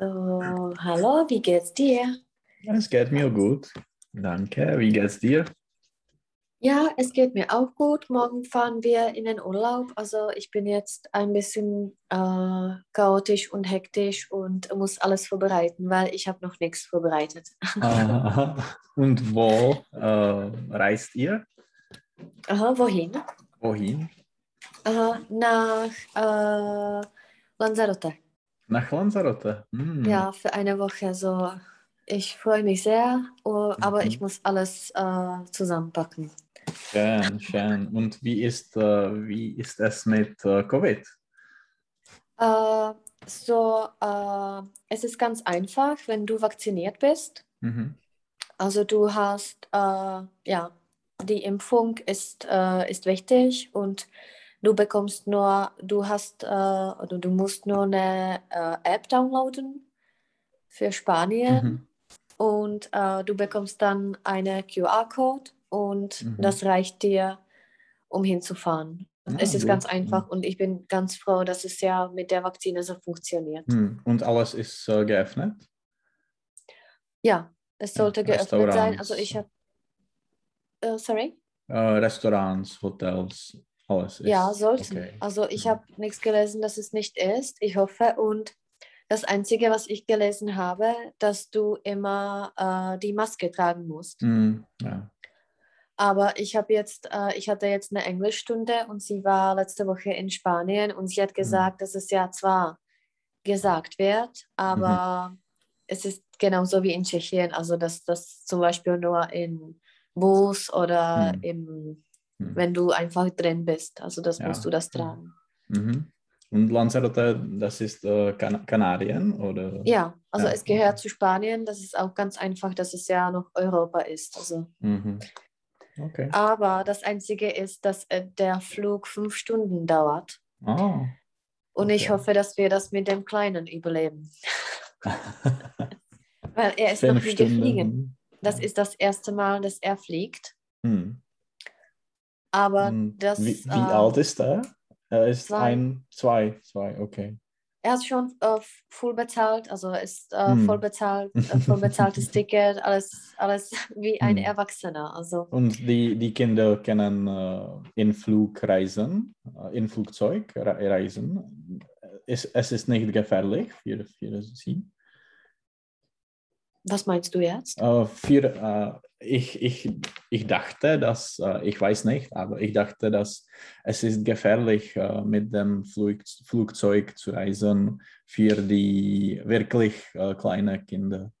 So, hallo, wie geht's dir? Es geht mir gut. Danke. Wie geht's dir? Ja, es geht mir auch gut. Morgen fahren wir in den Urlaub. Also ich bin jetzt ein bisschen äh, chaotisch und hektisch und muss alles vorbereiten, weil ich habe noch nichts vorbereitet. Aha. Und wo äh, reist ihr? Aha, wohin? Wohin? Aha, nach äh, Lanzarote. Nach Lanzarote. Hm. Ja, für eine Woche. So, ich freue mich sehr, oh, aber ich Mhm. muss alles äh, zusammenpacken. Schön, schön. Und wie ist, äh, wie ist es mit äh, Covid? Äh, so, äh, es ist ganz einfach, wenn du vacciniert bist. Mhm. Also du hast, äh, ja, die Impfung ist, ist wichtig und du bekommst nur, du hast, äh, oder du musst nur eine äh, App downloaden für Spanien Mhm. und äh, du bekommst dann eine QR-Code und Mhm. das reicht dir, um hinzufahren. Ah, es ist gut. ganz einfach und ich bin ganz froh, dass es ja mit der Vakzine so funktioniert. Hm. Und alles ist äh, geöffnet? Ja, es Ja, sollte geöffnet sein. Also ich habe, äh, sorry? Äh, Restaurants, Hotels, alles ist Ja, sollten. okay. Also ich Mhm. habe nichts gelesen, dass es nicht ist. Ich hoffe. Und das Einzige, was ich gelesen habe, dass du immer äh, die Maske tragen musst. Hm, ja. Aber ich habe jetzt, äh, ich hatte jetzt eine Englischstunde und sie war letzte Woche in Spanien und sie hat gesagt, dass es ja zwar gesagt wird, aber es ist genauso wie in Tschechien, also dass das zum Beispiel nur in Bus oder Hm. im, Hm. wenn du einfach drin bist, also das Ja. musst du das tragen. Mhm. Und Lanzarote, das ist äh, kan Kanarien oder? Ja, also Ja, es gehört okay. zu Spanien, das ist auch ganz einfach, dass es ja noch Europa ist. Also. Mhm. Okay. Aber das Einzige ist, dass äh, der Flug fünf Stunden dauert. Ah. Und ich Okay. hoffe, dass wir das mit dem Kleinen überleben. Weil er ist noch Fünf nie geflogen. Stunden. Das ist das erste Mal, dass er fliegt. Hm. Aber Und das, wie, wie äh, alt ist er? Er ist zwei. ein, zwei, zwei, okay. er ist schon äh, voll bezahlt, also ist äh, Hm. voll bezahlt, äh, voll bezahltes Ticket, alles, alles wie ein Hm. Erwachsener. Also Und die, die Kinder können äh, in Flug reisen, äh, in Flugzeug re reisen. Es, es ist nicht gefährlich für, für sie. Was meinst du jetzt? Äh, für, äh, ich, ich, ich dachte, dass, äh, ich weiß nicht, aber ich dachte, dass es ist gefährlich äh, mit dem Flug, Flugzeug zu reisen für die wirklich kleinen Kinder.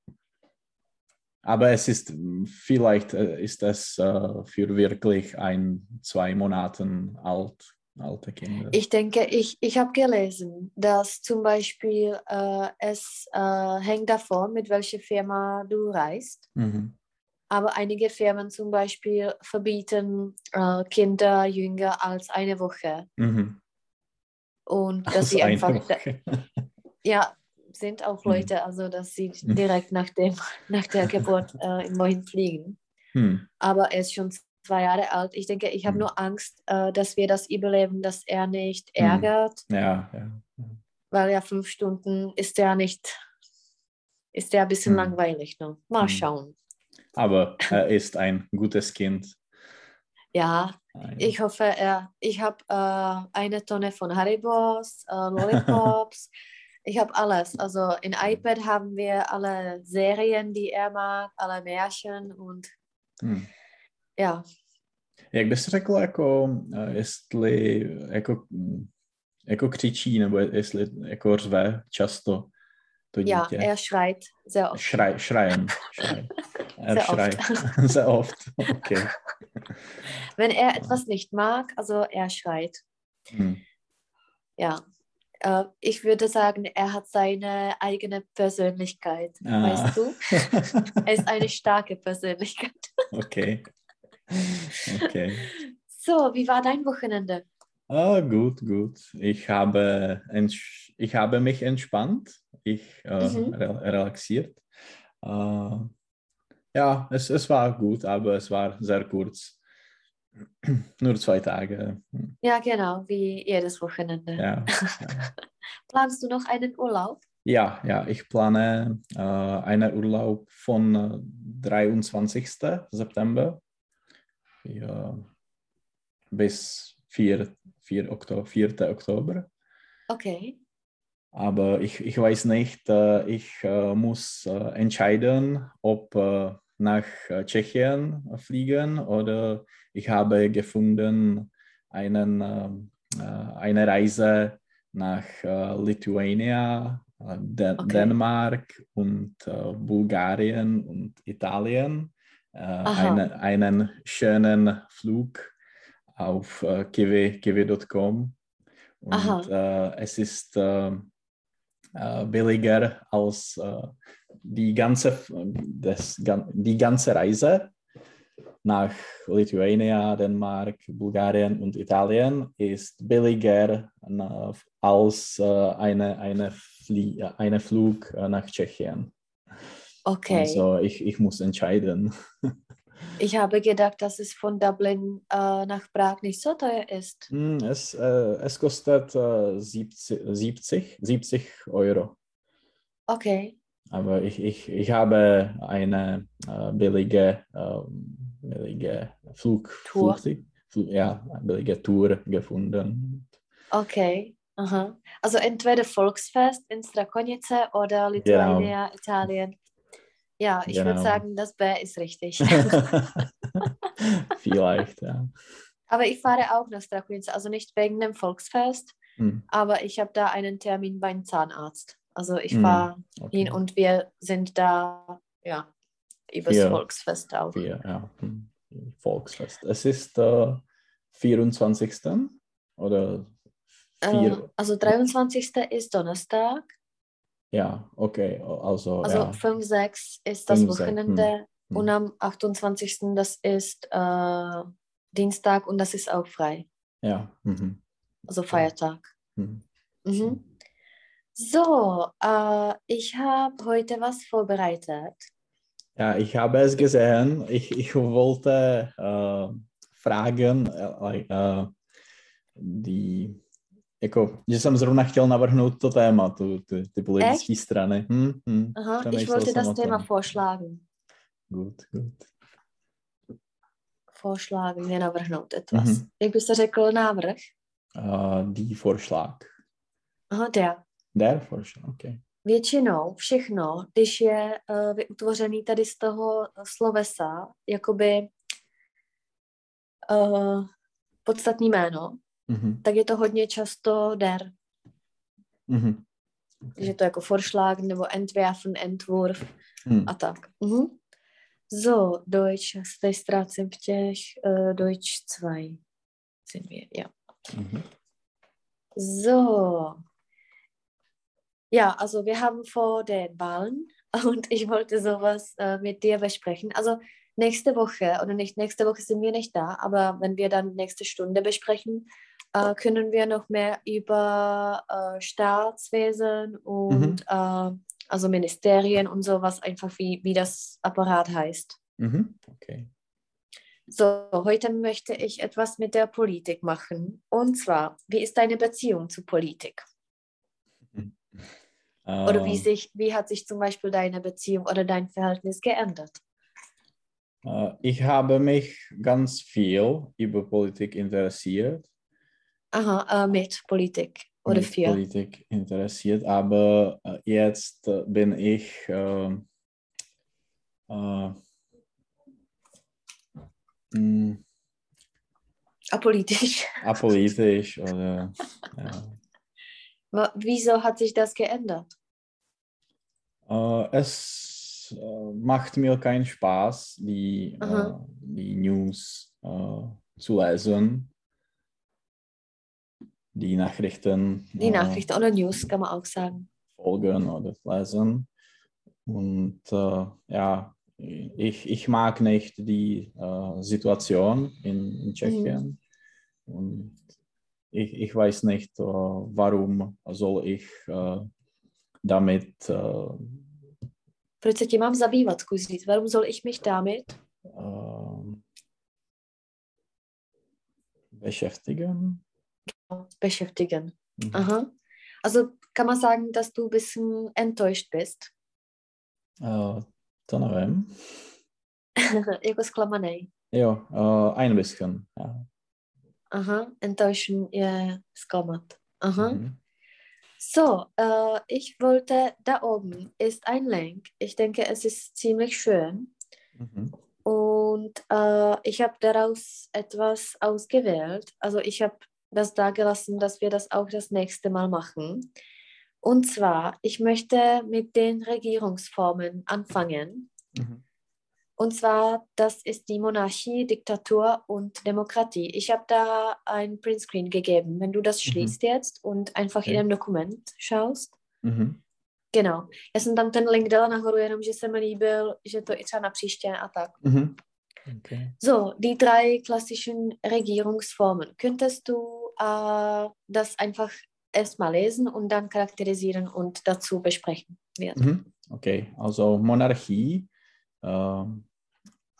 Aber es ist vielleicht ist es für wirklich ein zwei Monaten alt alte Kinder. Ich denke, ich, ich habe gelesen, dass zum Beispiel äh, es äh, hängt davon, mit welcher Firma du reist. mhm. Aber einige Firmen zum Beispiel verbieten äh, Kinder jünger als eine Woche. Mhm. Und dass Also sie einfach, ja, sind auch Mhm. Leute, also dass sie Mhm. direkt nach, dem, nach der Geburt äh, irgendwohin fliegen. Hm. Aber er ist schon zwei Jahre alt. Ich denke, ich habe Mhm. nur Angst, äh, dass wir das überleben, dass er nicht Mhm. ärgert, Ja, ja. weil ja fünf Stunden ist ja nicht, ist ja ein bisschen Mhm. langweilig. Ne? Mal Mhm. schauen. Aber er ist ein gutes Kind. Ja, ich hoffe, er, ich habe äh, eine Tonne von Haribos, äh, Lollipops. ich habe alles. Also in iPad haben wir alle Serien, die er mag, alle Märchen und Hm. Ja, Jak bys řekl, jako, eh, jestli jako, jako křičí, nebo jestli jako řve často to ja, dítě? er schreit sehr oft. Schrei, schreien. Schrei. Er Sehr oft. schreit. Sehr oft. Okay. Wenn er etwas nicht mag, also er schreit. Hm. Ja. Äh, ich würde sagen, er hat seine eigene Persönlichkeit. Ah. Weißt du? Er ist eine starke Persönlichkeit. Okay. Okay. So, wie war dein Wochenende? Ah, gut, gut. Ich habe, ich habe mich entspannt, ich äh, Mhm. re relaxiert. Äh, ja, es, es war gut, aber es war sehr kurz. Nur zwei Tage. Ja, genau, wie jedes Wochenende. Ja, ja. Planst du noch einen Urlaub? Ja, ja, ich plane äh, einen Urlaub von äh, 23. September ja, bis 4, 4, Oktober, 4. Oktober. Okay. Aber ich, ich weiß nicht, äh, ich äh, muss äh, entscheiden, ob nach Tschechien fliegen oder ich habe gefunden einen, äh, eine Reise nach Lithuania, Den okay. Dänemark und Bulgarien und Italien. Eine, einen schönen Flug auf kiwi.com. Kiwi und es ist äh, billiger als äh, die, ganze, das, die ganze Reise nach Lithuania, Dänemark, Bulgarien und Italien ist billiger als äh, eine, eine, Flie eine Flug nach Tschechien. Okay. Also ich, ich muss entscheiden. Ich habe gedacht, dass es von Dublin äh, nach Prag nicht so teuer ist. Hm, es, äh, es kostet äh, 70, 70, 70 Euro. Okay. Aber ich, ich, ich habe eine äh, billige, ähm, billige Flug, Tour. Flug, ja, eine billige Tour gefunden. Okay. Aha. Also entweder Volksfest in Strakonice oder Lithuania, genau. Italien. Ja, ich genau. würde sagen, das B ist richtig. Vielleicht, ja. Aber ich fahre auch nach Strakonice, also nicht wegen dem Volksfest, hm. aber ich habe da einen Termin beim Zahnarzt. Also ich hm. fahre okay. hin und wir sind da, ja, übers Vier. Volksfest auch. Vier, ja. Hm. Volksfest. Es ist äh, 24. oder? Vier. Äh, also 23. ist Donnerstag ja, okay. Also, also ja. 5, 6 ist das 5, Wochenende hm. Hm. und am 28. das ist äh, Dienstag und das ist auch frei. Ja. Mhm. Also Feiertag. Mhm. Mhm. So, äh, ich habe heute was vorbereitet. Ja, ich habe es gesehen. Ich, ich wollte äh, fragen, äh, äh die jako, že jsem zrovna chtěl navrhnout to téma, tu, tu, ty politické strany. Hm, hm, Aha, ich wollte das Thema vorschlagen. Gut, gut. Vorschlagen, mě navrhnout etwas. Mhm. Jak byste řekl návrh? Uh, die Vorschlag. Aha, der. Der Vorschlag, okay. Většinou všechno, když je uh, vyutvořený tady z toho slovesa, jakoby uh, podstatný jméno, mm-hmm. tak je to hodně často der. Mm-hmm. Okay. Že to jako Vorschlag nebo Entwerfen, Entwurf mm. a tak. Mm-hmm. So, Deutsch, tady ztrácím v těch uh, Deutsch 2 sind wir, ja. Mhm. So. Ja, also wir haben vor den Wahlen und ich wollte sowas äh, mit dir besprechen. Also nächste Woche, oder nicht nächste Woche sind wir nicht da, aber wenn wir dann nächste Stunde besprechen, äh, können wir noch mehr über äh, Staatswesen und mhm. äh, also Ministerien und sowas, einfach wie, wie das Apparat heißt. Mhm. Okay. So, heute möchte ich etwas mit der Politik machen. Und zwar, wie ist deine Beziehung zu Politik? Mhm. Oder wie, ähm. sich, wie hat sich zum Beispiel deine Beziehung oder dein Verhältnis geändert? Äh, ich habe mich ganz viel über Politik interessiert. Aha, äh, mit Politik oder mit für? Politik interessiert, aber äh, jetzt äh, bin ich ähm, äh, mh, apolitisch. Apolitisch oder ja. Wieso hat sich das geändert? Äh, es äh, macht mir keinen Spaß, die, die News zu lesen die Nachrichten. Die Nachrichten oder News kann man auch sagen. Folgen oder lesen. Und äh, ja, ich, ich mag nicht die äh, Situation in, in Tschechien. Mhm. Und ich, ich weiß nicht, äh, warum soll ich äh, damit. Proč se tím mám zabývat, zkus Warum soll ich mich damit äh, beschäftigen? beschäftigen. Mhm. Aha. Also kann man sagen, dass du ein bisschen enttäuscht bist? Uh, to nevím. jako zklamaný. Jo, uh, ein bisschen, ja. Aha, enttäuschen je zklamat. Aha. Mhm. So, äh, ich wollte, da oben ist ein Link. Ich denke, es ist ziemlich schön. Mhm. Und äh, ich habe daraus etwas ausgewählt. Also ich habe das da gelassen, dass wir das auch das nächste Mal machen. Und zwar, ich möchte mit den Regierungsformen anfangen. Mhm. Und zwar, das ist die Monarchie, Diktatur und Demokratie. Ich habe da ein Printscreen gegeben. Wenn du das Mhm. schließt jetzt und einfach Okay. in ein Dokument schaust. Mhm. Genau. Já jsem tam ten link dala nahoru, jenom že se mi líbil, že to i třeba na příště a tak. Mhm. Okay. So, die drei klassischen Regierungsformen. Könntest du äh, das einfach erstmal lesen und dann charakterisieren und dazu besprechen? Wird. Mhm. Okay, also Monarchie. ähm,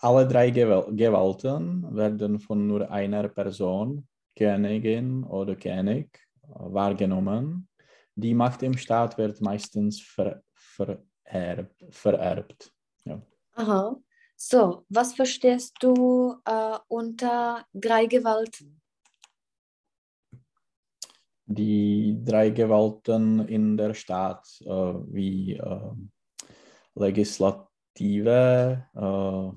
alle drei Gewal Gewalten werden von nur einer Person, Königin oder König, wahrgenommen. Die Macht im Staat wird meistens ver vererbt. vererbt. Aha. So, was verstehst du äh, unter drei Gewalten? Die drei Gewalten in der Staat, äh, wie äh, Legislative, äh,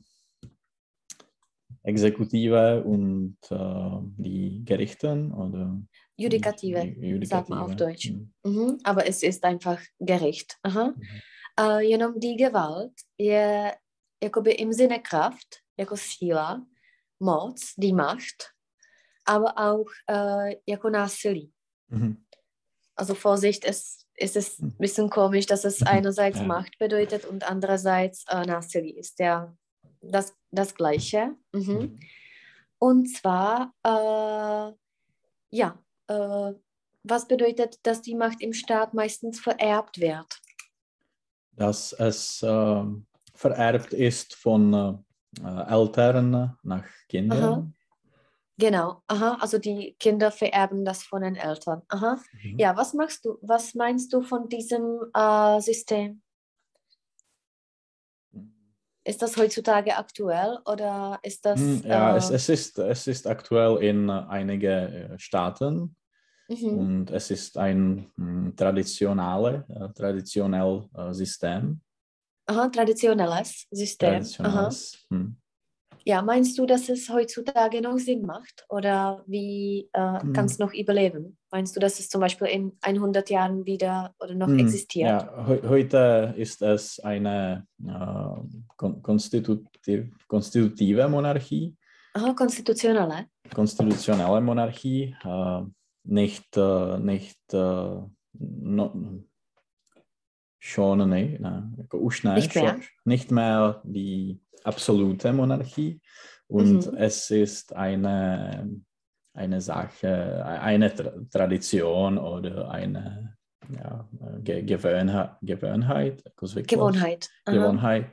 Exekutive und äh, die Gerichten oder Judikative, Judikative. sagt man auf Deutsch. Mhm. Mhm, aber es ist einfach Gericht. Aha. Mhm. Uh, jenom die Gewalt je jakoby im Sinne Kraft, jako síla, moc, die Macht, aber auch uh, jako násilí. Mhm. Also Vorsicht, es, es ist Mhm. ein bisschen komisch, dass es Mhm, einerseits ja. Macht bedeutet und andererseits uh, Násilí. Ist ja das, das Gleiche. Mhm. Mhm. Und zwar, äh, ja, äh, was bedeutet, dass die Macht im Staat meistens vererbt wird? Dass es äh, vererbt ist von äh, Eltern nach Kindern. Genau, aha, also die Kinder vererben das von den Eltern. Aha. Mhm. Ja, was machst du, was meinst du von diesem äh, System? Ist das heutzutage aktuell oder ist das... Mm, Ja, äh, es, es, ist, es ist aktuell in äh, einigen Staaten mhm. und es ist ein mm, traditionale, äh, traditionell äh, System. Aha, traditionelles System. Traditionelles. hm. Ja, meinst du, dass es heutzutage noch Sinn macht oder wie äh, Hm. kann es noch überleben? Meinst du, dass es zum Beispiel in 100 Jahren wieder oder noch Hm, existiert? Ja, heu- heute ist es eine äh, kon konstitutiv konstitutive Monarchie, Aha, konstitutionelle. konstitutionelle Monarchie, äh, nicht, äh, nicht äh, no, schon, ne, ne, už ne, Nicht mehr? schon- nicht mehr die absolute Monarchie und Mhm. es ist eine, eine Sache, eine Tra Tradition oder eine ja, Ge zvyklost, Gewohnheit. Aha. Gewohnheit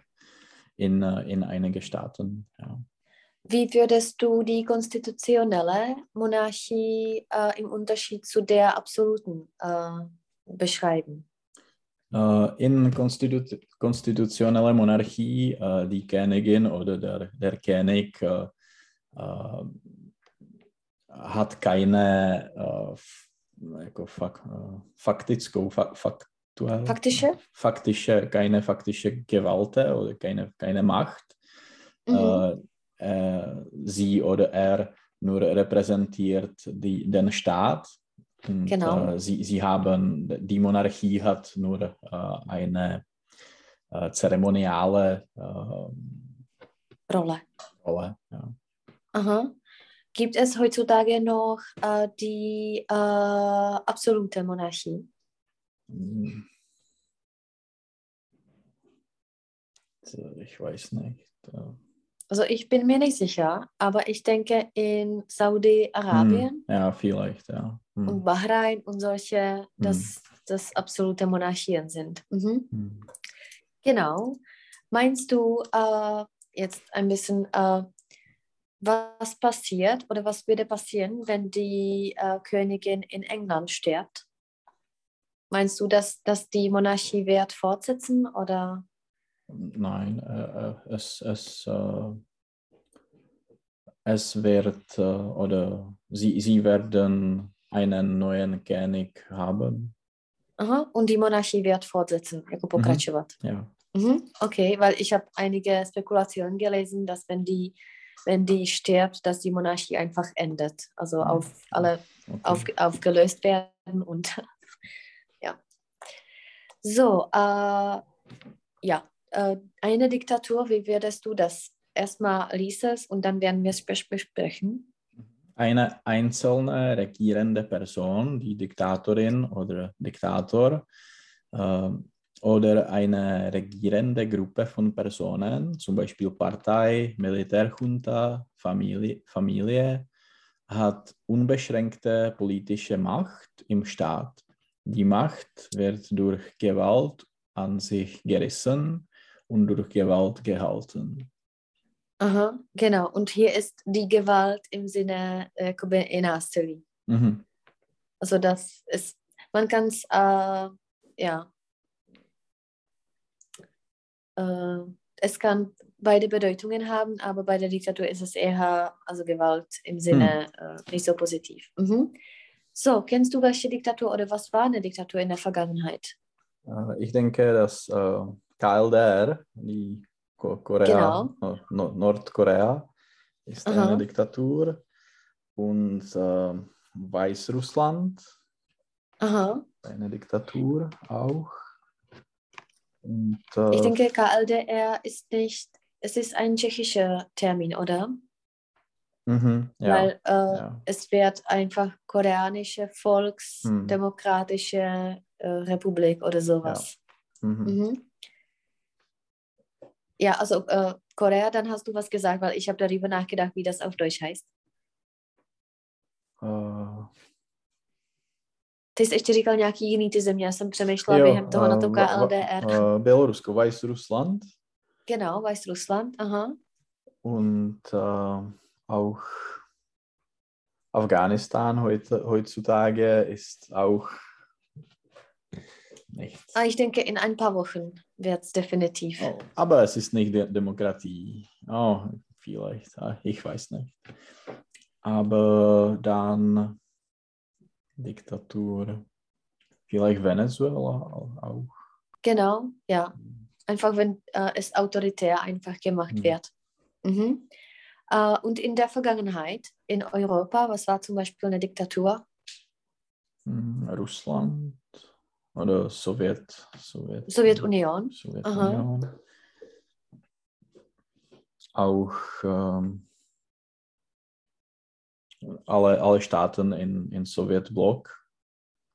in, äh, in einigen Staaten. Ja. Wie würdest du die konstitutionelle Monarchie äh, im Unterschied zu der absoluten äh, beschreiben? Äh, in Konstitu konstitutioneller Monarchie, äh, die Königin oder der, der König hat keine äh, f- jako fak, äh, faktickou, fa faktuell, Faktische? faktische, keine faktische Gewalt oder keine, keine Macht. Mhm. Äh, äh, sie oder er nur repräsentiert die, den Staat. Und, Genau. äh, sie, sie haben, die Monarchie hat nur eine zeremoniale Rolle. Rolle. Ja. Aha. Gibt es heutzutage noch äh, die äh, absolute Monarchie? Hm. Ich weiß nicht. Äh, Also ich bin mir nicht sicher, aber ich denke in Saudi-Arabien hm, Ja, vielleicht, ja. Hm. und Bahrain und solche, dass das absolute Monarchien sind. Mhm. Hm. Genau. Meinst du äh, jetzt ein bisschen, äh, was passiert oder was würde passieren, wenn die äh, Königin in England stirbt? Meinst du, dass, dass die Monarchie wird fortsetzen oder? Nein, äh, äh es, es, äh, es wird äh, oder sie, sie werden einen neuen König haben. Aha. Und die Monarchie wird fortsetzen, pokračovat. Mhm. Ja. Mhm. Okay, weil ich habe einige Spekulationen gelesen, dass wenn die, wenn die stirbt, dass die Monarchie einfach endet. Also auf alle Okay. auf, aufgelöst werden und ja. So, äh, ja, äh, eine Diktatur, wie würdest du das? Erstmal lies es und dann werden wir es bes- besprechen. Eine einzelne regierende Person, die Diktatorin oder Diktator, ähm, oder eine regierende Gruppe von Personen, zum Beispiel Partei, Militärjunta, Familie, Familie, hat unbeschränkte politische Macht im Staat. Die Macht wird durch Gewalt an sich gerissen und durch Gewalt gehalten. Aha, genau. Und hier ist die Gewalt im Sinne äh. Mhm. Also das ist, man kann es, äh, ja, äh, es kann beide Bedeutungen haben, aber bei der Diktatur ist es eher, also Gewalt im Sinne äh, nicht so positiv. Mhm. So, kennst du welche Diktatur oder was war eine Diktatur in der Vergangenheit? Äh, Ich denke, dass äh, KLDR, die Ko Korea, Genau. no, Nordkorea, ist Aha. eine Diktatur und äh, Weißrussland, Aha, eine Diktatur auch. Und, äh, ich denke, KLDR ist nicht, es ist ein tschechischer Termin, oder? mhm, ja, Weil äh, ja. es wird einfach koreanische Volksdemokratische äh, Republik oder sowas. Mhm. Mhm. Ja, also äh, Korea, dann hast du was gesagt, weil ich habe darüber nachgedacht, wie das auf Deutsch heißt. Ty jsi ještě říkal nějaký jiný ty země, já jsem přemýšlela během toho na to äh, Wa- Wa- KLDR. äh, Belarusko, Weißrussland Genau, Weißrussland, aha. und äh, auch Afghanistan heute, heutzutage ist auch nicht. Ah, ich denke, in ein paar Wochen wird es definitiv. Oh, aber es ist nicht De Demokratie. Oh, vielleicht, ah, ich weiß nicht. Aber dann Diktatur. Vielleicht Venezuela auch. Genau, ja. Einfach, wenn äh, es autoritär einfach gemacht Mhm. wird. Mhm. Äh, und in der Vergangenheit in Europa, was war zum Beispiel eine Diktatur? Hm, Russland oder Sowjet, Sowjet, Sowjetunion. Sowjetunion. Auch ähm, alle, alle Staaten in, in Sowjetblock,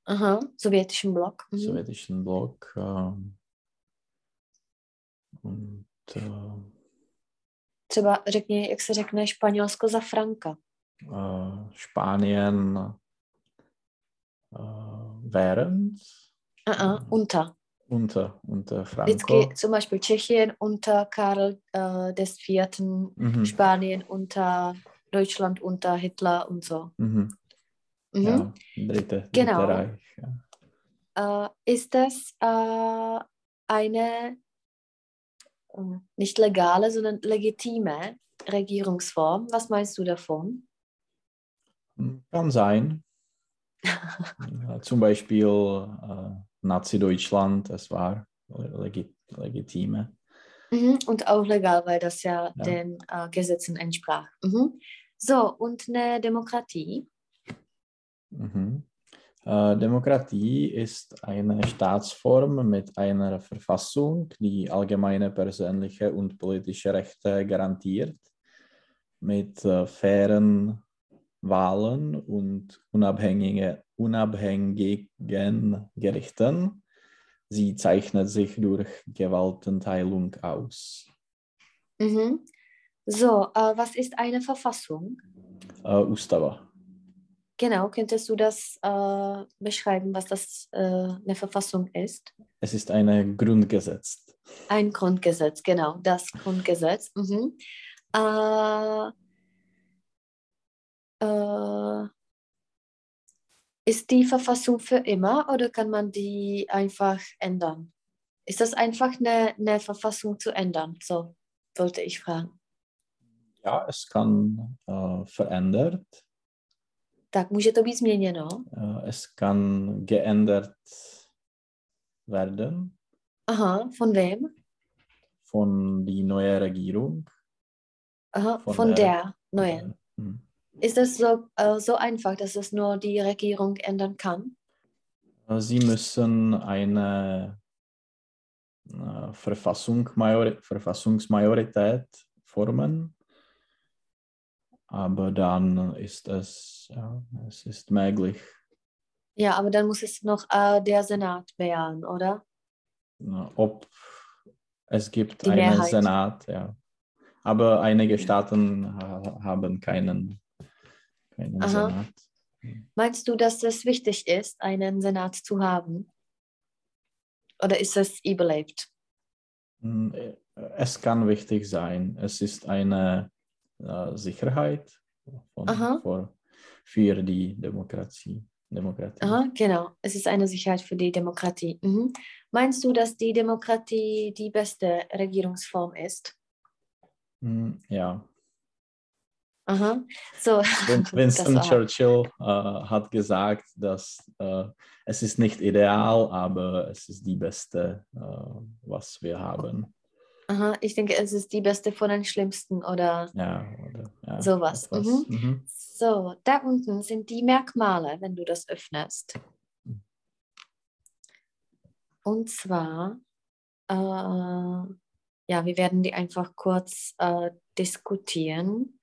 Aha, sowjetischen Block. Mhm. sowjetischen Block. Und äh, Třeba řekni, jak se řekne Španělsko za Franka. äh, Spanien äh, während Aha, unter. unter, unter Franco. Vždycky zum Beispiel Tschechien unter Karl äh, des Vierten, Mhm. Spanien unter Deutschland unter Hitler und so. Mhm. Mhm. Ja, dritte, Genau. dritte Reich. Ja. Äh, ist das äh, eine äh, nicht legale, sondern legitime Regierungsform? Was meinst du davon? Kann sein. zum Beispiel äh, Nazi-Deutschland, das war legi legitime. Mhm. Und auch legal, weil das ja, Ja. den äh, Gesetzen entsprach. Mhm. So, und eine Demokratie? Mhm. Äh, Demokratie ist eine Staatsform mit einer Verfassung, die allgemeine persönliche und politische Rechte garantiert, mit äh, fairen Wahlen und unabhängige, unabhängigen Gerichten. Sie zeichnet sich durch Gewaltenteilung aus. Mhm. So, äh, was ist eine Verfassung? Äh, Ustava. Genau, könntest du das äh, beschreiben, was das äh, eine Verfassung ist? Es ist ein Grundgesetz. Ein Grundgesetz, genau, das Grundgesetz. Mhm. Äh, äh, Ist die Verfassung für immer oder kann man die einfach ändern? Ist das einfach eine, eine Verfassung zu ändern? So wollte ich fragen. Ja, es kann äh, verändert. Tak může to být změněno. Äh, es kann geändert werden Aha, von wem? von die neue Regierung. Aha, Von von, der- der, neuen. Hm. Ist das so, äh, so einfach, dass es nur die Regierung ändern kann? Äh, Sie müssen eine äh, Verfassung, Majori Verfassungsmajorität formen, aber dann ist es, ja, es ist möglich, Ja, aber dann muss es noch äh, der Senat bejahen, oder? ob es gibt Die einen Mehrheit. Senat, ja. Aber einige Staaten ha haben keinen, keinen Aha. Senat. Meinst du, dass es wichtig ist, einen Senat zu haben? Oder ist es überlebt? Mm, äh, Es kann wichtig sein. Es ist eine äh, Sicherheit von, Aha. für, für die Demokratie. Demokratie. Aha, genau. Es ist eine Sicherheit für die Demokratie. Mhm. Meinst du, dass die Demokratie die beste Regierungsform ist? Mm, Ja. Aha. So, Winston Churchill äh, hat gesagt, dass äh, es ist nicht ideal, aber es ist die beste, äh, was wir haben. Aha, ich denke, es ist die beste von den schlimmsten oder Ja, oder, ja, Sowas, mhm. Mhm. so. Da unten sind die Merkmale, wenn du das öffnest. Und zwar, äh, ja, wir werden die einfach kurz äh, diskutieren.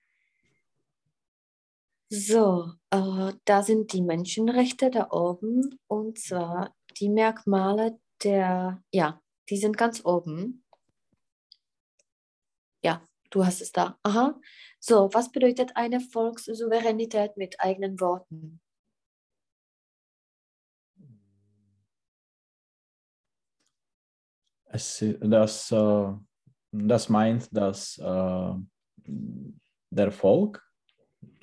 So, äh, da sind die Menschenrechte da oben und zwar die Merkmale der, ja, die sind ganz oben. Du hast es da. Aha. So, was bedeutet eine Volkssouveränität mit eigenen Worten? Es, das, äh, das meint, dass äh, der Volk,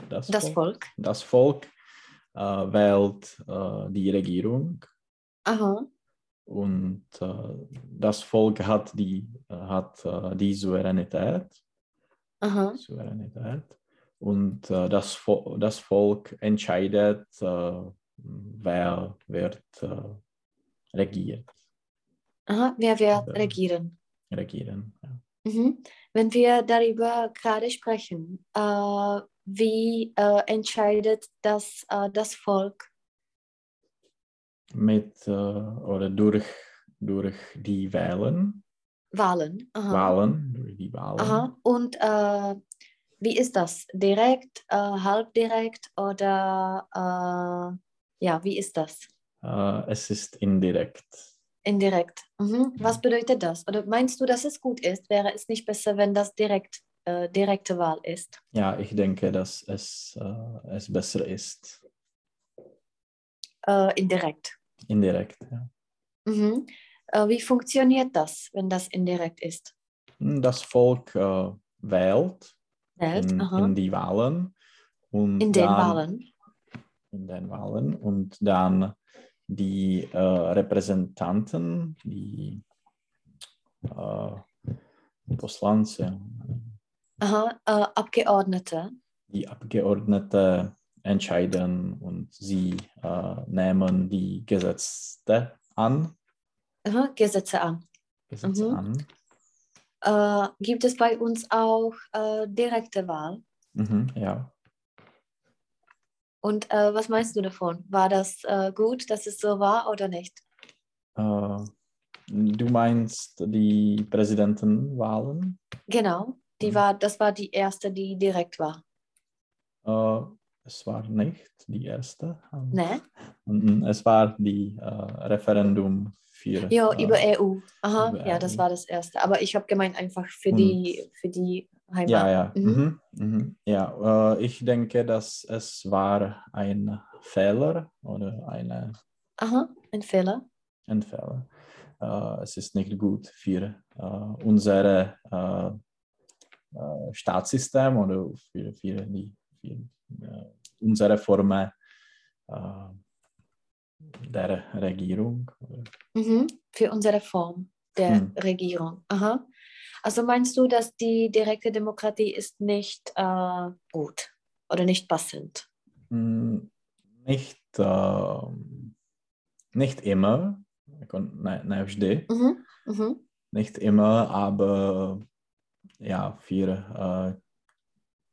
das, Das Volk. das Volk äh, wählt äh, die Regierung Aha. und äh, das Volk hat die, hat, äh, die Souveränität, Aha. Souveränität und äh, das, Vo das Volk entscheidet, äh, wer wird äh, regiert, Aha. Wer wird Ja. regieren? regieren. Ja. Mhm. Wenn wir darüber gerade sprechen, äh, wie äh, entscheidet das, äh, das Volk? mit äh, oder durch, durch die Wahlen, Wahlen. Aha. Wahlen, die Wahlen. Aha. Und äh, wie ist das? Direkt, äh, halbdirekt oder äh, ja, wie ist das? Äh, es ist indirekt. Indirekt. Mhm. Was Ja. bedeutet das? Oder meinst du, dass es gut ist? Wäre es nicht besser, wenn das direkt, äh, direkte Wahl ist? Ja, ich denke, dass es, äh, es besser ist. Indirekt. Indirekt. Ja. Mhm. Äh, wie funktioniert das, wenn das indirekt ist? Hm, Das Volk äh, wählt Welt? in, in die Wahlen. Und In den dann, Wahlen. In den Wahlen. Und dann die äh, Repräsentanten, die äh, Poslance, Aha. Äh, Abgeordnete. die Abgeordnete entscheiden und sie äh, nehmen die Gesetze an. Aha. Gesetze an. Gesetze Mhm. an. Äh, gibt es bei uns auch äh, direkte Wahl? Mhm, ja. Und äh, was meinst du davon? War das äh, gut, dass es so war oder nicht? Äh, du meinst die Präsidentenwahlen? Genau. Die Mhm. war, das war die erste, die direkt war. Äh, es war nicht die erste. Ne? Mhm, Es war die Referendum für. Ja, über EU. Aha, über ja, das EU. war das erste. Aber ich habe gemeint einfach für Und- die, für die Heimat. Ja, ja. Mhm. Mhm. Mhm. ja äh, ich denke, dass es war ein Fehler oder eine, Aha, ein Fehler. ein Fehler. Äh, es ist nicht gut für äh, unser äh, äh, Staatssystem oder für, für, die, für äh, unsere Form, der Regierung. Mhm. Für unsere Form der Hm. Regierung. Aha. Also meinst du, dass die direkte Demokratie ist nicht äh, gut oder nicht passend? Mm, Nicht, äh, nicht immer, ne, ne vždy, Mhm. Mhm. nicht immer, aber ja, für äh,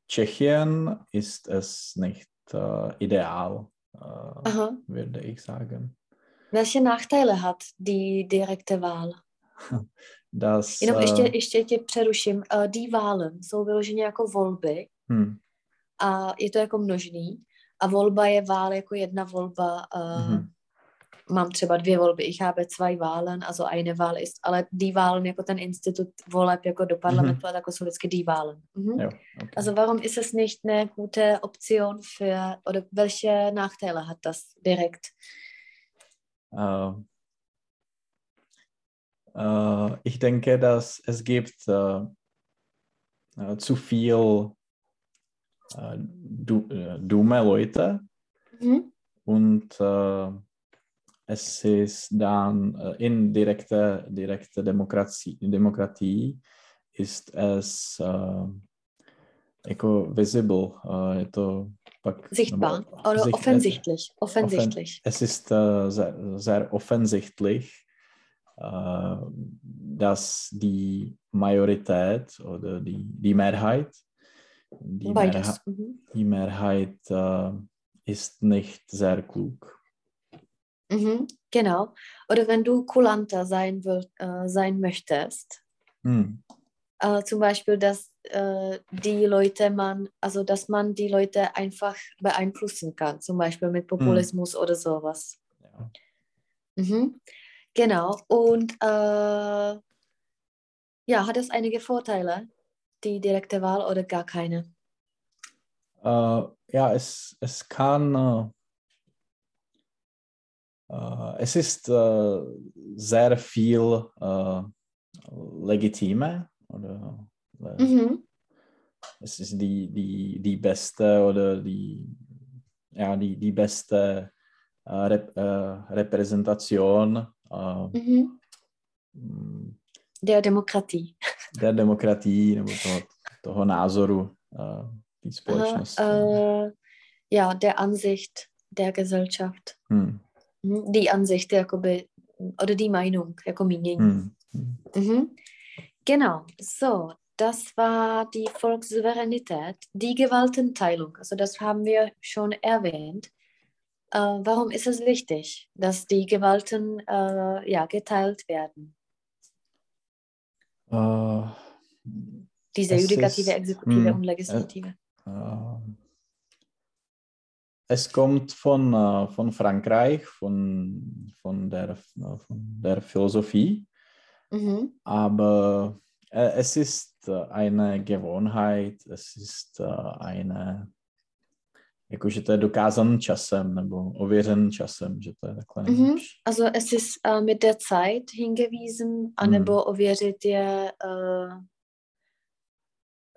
Tschechien ist es nicht äh, ideal, äh, Aha. würde ich sagen. Welche Nachteile hat die direkte Wahl? Das, Jenom ještě, äh, ještě tě přeruším. Uh, die Wahlen jsou vyloženě jako volby hm, a je to jako množný. A volba je vál jako jedna volba. Uh, Mhm. Mám třeba dvě volby. Ich habe zwei Wahlen, also eine Wahl ist. Ale die Wahlen jako ten institut voleb jako do parlamentu, a tak jsou vždycky die Wahlen. Mhm. ja, okay. Also warum ist es nicht eine gute Option für, oder welche Nachteile hat das direkt? Äh, äh, ich denke, dass es gibt äh, zu viel du, dumme Leute Mhm. und es ist dann äh, in direkte, direkte Demokratie, Demokratie ist es äh, jako visible, äh, je to pak, Sichtbar nebo- oder sicht- offensichtlich. Offensichtlich. es ist sehr, sehr offensichtlich, dass die Majorität oder die, die Mehrheit, die. Mehrheit, Mhm. die Mehrheit ist nicht sehr klug. Mhm. Genau. Oder wenn du kulanter sein, will, äh, sein möchtest, Hm. äh, zum Beispiel, dass äh, die Leute man, also dass man die Leute einfach beeinflussen kann, zum Beispiel mit Populismus oder sowas. Ja. Mhm. Genau. Und äh, ja, hat es einige Vorteile, die direkte Wahl oder gar keine? Äh, ja, es, es kann, äh, äh, es ist äh, sehr viel äh, legitime oder äh, Mhm. es ist die, die, die beste oder die, ja, die, die beste äh, Rep, äh, Repräsentation Mhm. mm, Der Demokratie. der Demokratie nebo toho, toho názoru té společnosti. Ja, der Ansicht der Gesellschaft. Hm, Mhm. Die Ansicht, jakoby, oder die Meinung, jako mínění. hm, hm. Mhm. Genau, so, das war die Volkssouveränität, die Gewaltenteilung. Also das haben wir schon erwähnt. Äh, warum ist es wichtig, dass die Gewalten äh, ja, geteilt werden? Äh, Diese Es Judikative, ist- Exekutive hm, und Legislative. Ähm, Es kommt von, äh, von Frankreich, von, von, der, äh, von der Philosophie, Mhm. aber äh, es ist eine Gewohnheit, es ist eine, jakože to je dokázaný časem, nebo ověřený časem, že to je takhle Mhm. Also es ist äh, mit der Zeit hingewiesen, anebo ověřit je äh,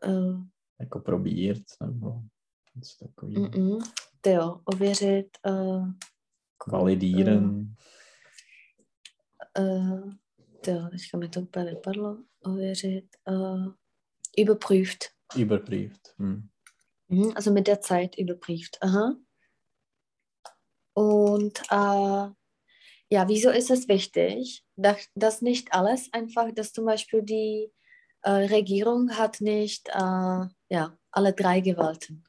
äh, Jako probírt, nebo něco takového. mm, to jo, ověřit äh, Validíren. äh, to jo, teďka mi to úplně vypadlo, ověřit, äh, überprüft. Überprüft. Hm. Mhm, also mit der Zeit überprüft. Aha. Und äh, ja, wieso ist es wichtig, dass, dass nicht alles einfach, dass zum Beispiel die äh, Regierung hat nicht äh, ja, alle drei Gewalten.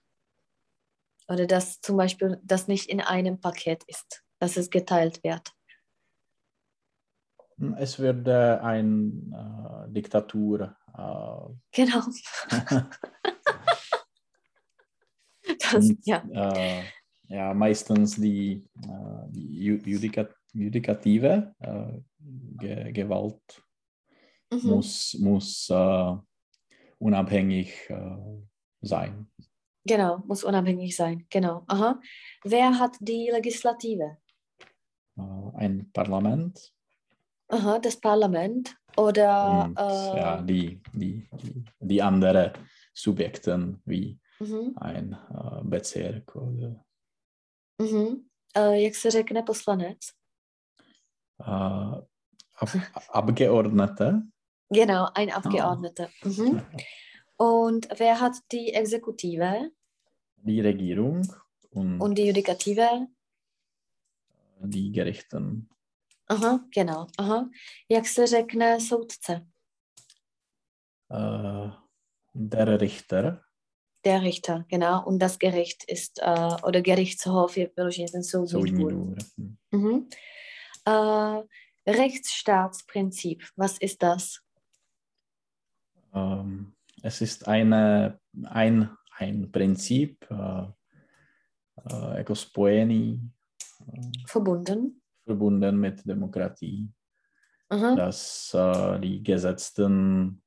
Oder dass zum Beispiel das nicht in einem Paket ist, dass es geteilt wird. Es würde eine äh, Diktatur äh, Genau. Das, Und, ja. äh, ja, meistens die, äh, die Ju- Judika Judikative äh, Ge Gewalt Mhm. muss, muss äh, unabhängig äh, sein. Genau, muss unabhängig sein. Genau. Aha. Wer hat die Legislative? Äh, ein Parlament Aha, das Parlament oder und äh, ja, die, die, die, anderen Subjekten wie mhm, ein äh, Bezirk oder mhm. Uh, jak se řekne poslanec? Uh, Ab Abgeordnete. Genau, ein Abgeordneter. Mhm. Und wer hat die Exekutive? Die Regierung. Und, und die Judikative? Die Gerichten. Aha, genau. Aha. Jak se řekne soudce? Uh, der Richter. Der Richter, genau. Und das Gericht ist, uh, oder Gerichtshof je vyloženě ten soudní dvůr. Mhm. Uh, Rechtsstaatsprinzip, was ist das? Um, es ist eine, ein, ein Prinzip, uh, uh, jako spojený. verbunden. Verbunden mit Demokratie. Aha. Dass die Gesetzten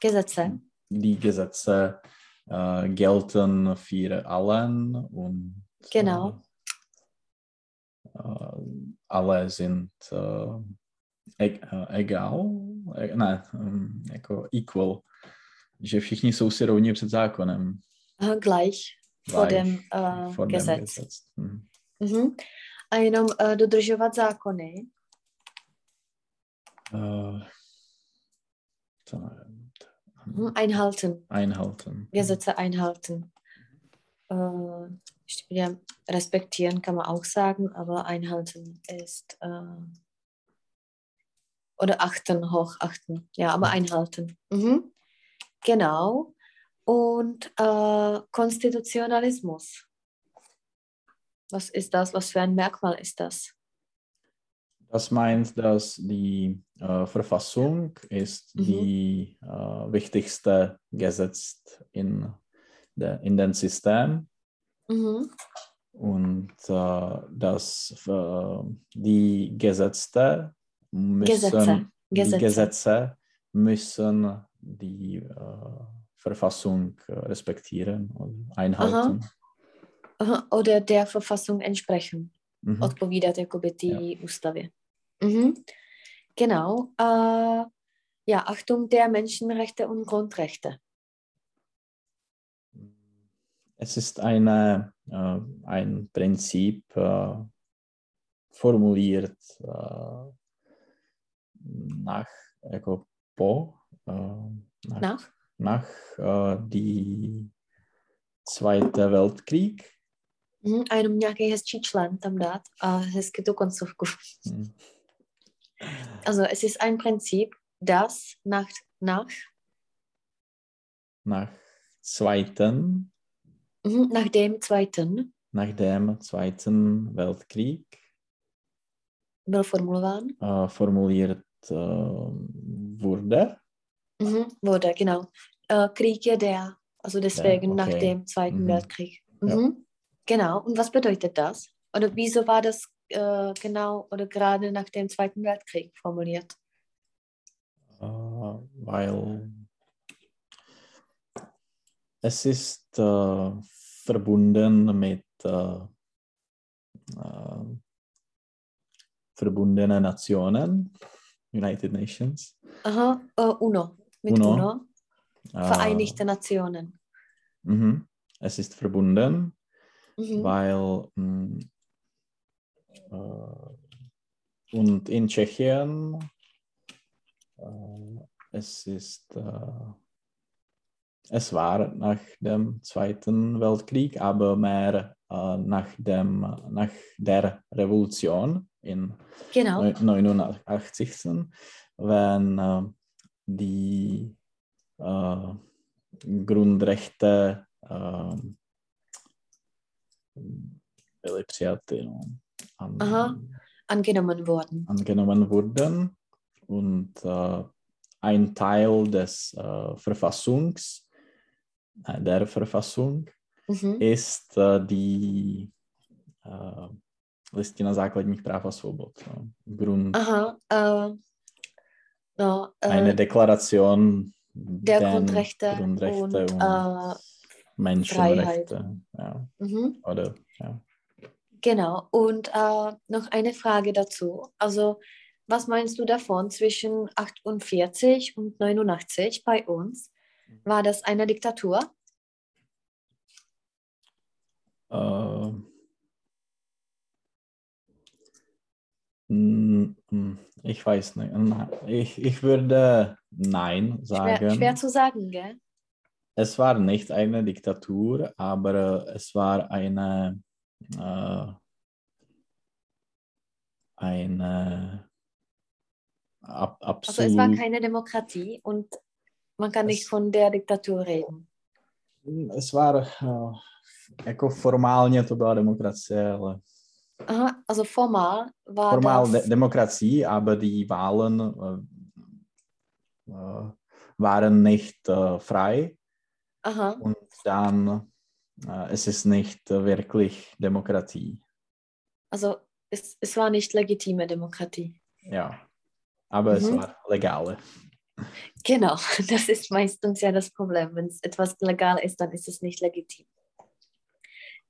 Gesetze. Die Gesetze äh, gelten für allen und genau. Äh, alle sind äh, egal, e, ne, jako equal, že všichni jsou si rovni před zákonem. Gleich, vor dem, uh, vor Gesetz. Dem Gesetz. Hm. Mhm. A jenom uh, dodržovat zákony. Uh, to nevím. Einhalten. Einhalten. Gesetze einhalten. Ja, respektieren kann man auch sagen, aber einhalten ist äh, oder achten, hochachten. Ja, aber einhalten. Mhm. Genau. Und äh, Konstitutionalismus. Was ist das? Was für ein Merkmal ist das? Das meint, dass die äh, Verfassung ist mhm. die äh, wichtigste Gesetz in, der, in dem System. Mhm. Und äh, dass äh, die Gesetze müssen, Gesetze. Gesetze. Die Gesetze müssen die äh, Verfassung äh, respektieren und einhalten. Aha. Aha. Oder der Verfassung entsprechen. Mhm. Odpovídat jakoby té ja. ústavě. Mhm. Genau. Äh, ja, Achtung der Menschenrechte und Grundrechte. Es ist eine, äh, ein Prinzip äh, formuliert äh, nach jako po, äh, nach, nach, nach äh, die Zweite Weltkrieg. Mm, a jenom nějaký hezčí člen tam dát a hezky tu koncovku. Mm. Also es ist ein Prinzip, das nach, nach, nach zweiten, mhm, nach dem zweiten, nach dem Zweiten Weltkrieg byl formulován, uh, formuliert uh, wurde. Mhm, wurde, genau. Uh, Krieg ja der, also deswegen der, okay. nach dem Zweiten mhm. Weltkrieg. Mhm. Ja. Genau. Und was bedeutet das? Oder wieso war das äh, genau oder gerade nach dem Zweiten Weltkrieg formuliert? Uh, weil es ist uh, verbunden mit uh, verbundene Nationen, United Nations. Aha, UNO, mit UNO. UNO. Vereinigte Nationen. Mhm. Es ist verbunden, mhm. weil mh, mm, äh, und in Tschechien, äh, es ist, äh, es war nach dem Zweiten Weltkrieg, aber mehr nach, dem, nach der Revolution in genau. 89, wenn die Grundrechte byly přijaty. No an, Aha, angenommen worden. Angenommen wurden. Und äh, ein Teil des äh, Verfassungs, äh, der Verfassung mhm. ist äh, die äh, listina základních práv a svobod. No. Grund, Aha, äh, no, eine Deklaration der Grundrechte, Grundrechte und, und Menschenrechte. Ja. Mhm. Oder, ja. Genau. Und äh, noch eine Frage dazu. Also, was meinst du davon zwischen 48 und 89 bei uns? War das eine Diktatur? Äh, mm, mm, ich weiß nicht. Ich, ich würde Nein sagen. Schwer, schwer, zu sagen, gell? Es war nicht eine Diktatur, aber es war eine, äh, eine ab, absolut. Also es war keine Demokratie und man kann nicht von der Diktatur reden. Es war äh, jako formálně to byla demokracie, ale Aha, also formal war formal das... De Demokratie, aber die Wahlen äh, äh, waren nicht äh, frei. Aha. Und dann äh, es ist nicht wirklich Demokratie. Also es, es war nicht legitime Demokratie. Ja, aber es Mhm. war legale. Genau, das ist meistens ja das Problem. Wenn es etwas legal ist, dann ist es nicht legitim.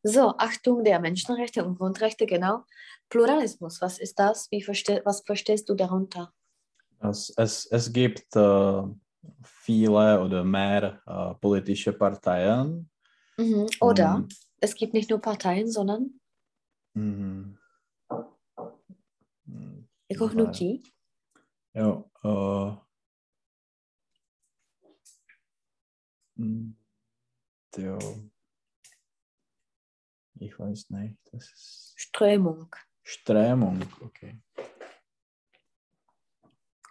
So, Achtung der Menschenrechte und Grundrechte, genau. Pluralismus, was ist das? Wie verste was verstehst du darunter? Es, es, es gibt äh, viele oder mehr äh, politische Parteien. Mhm. Oder Und, es gibt nicht nur Parteien, sondern mhm. Mhm. jako hnutí. Jo, äh, mm, jo. Ich weiß nicht. Das ist Strömung. Strömung, okay.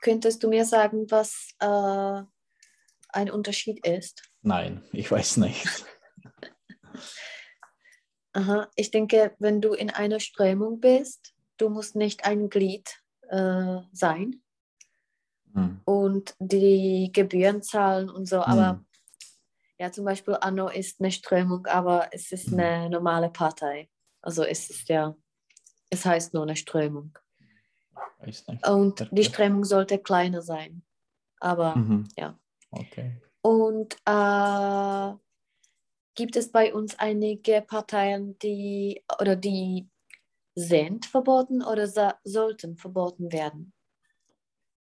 Könntest du mir sagen, was äh, ein Unterschied ist? Nein, ich weiß nicht. Aha. Ich denke, wenn du in einer Strömung bist, du musst nicht ein Glied äh, sein Hm. und die Gebühren zahlen und so, aber Hm. Ja, zum Beispiel Anno ist eine Strömung, aber es ist Mhm. eine normale Partei. Also es ist ja, es heißt nur eine Strömung. Und die. Strömung sollte kleiner sein. Aber Mhm. ja. Okay. Und äh, gibt es bei uns einige Parteien, die oder die sind verboten oder sa- sollten verboten werden?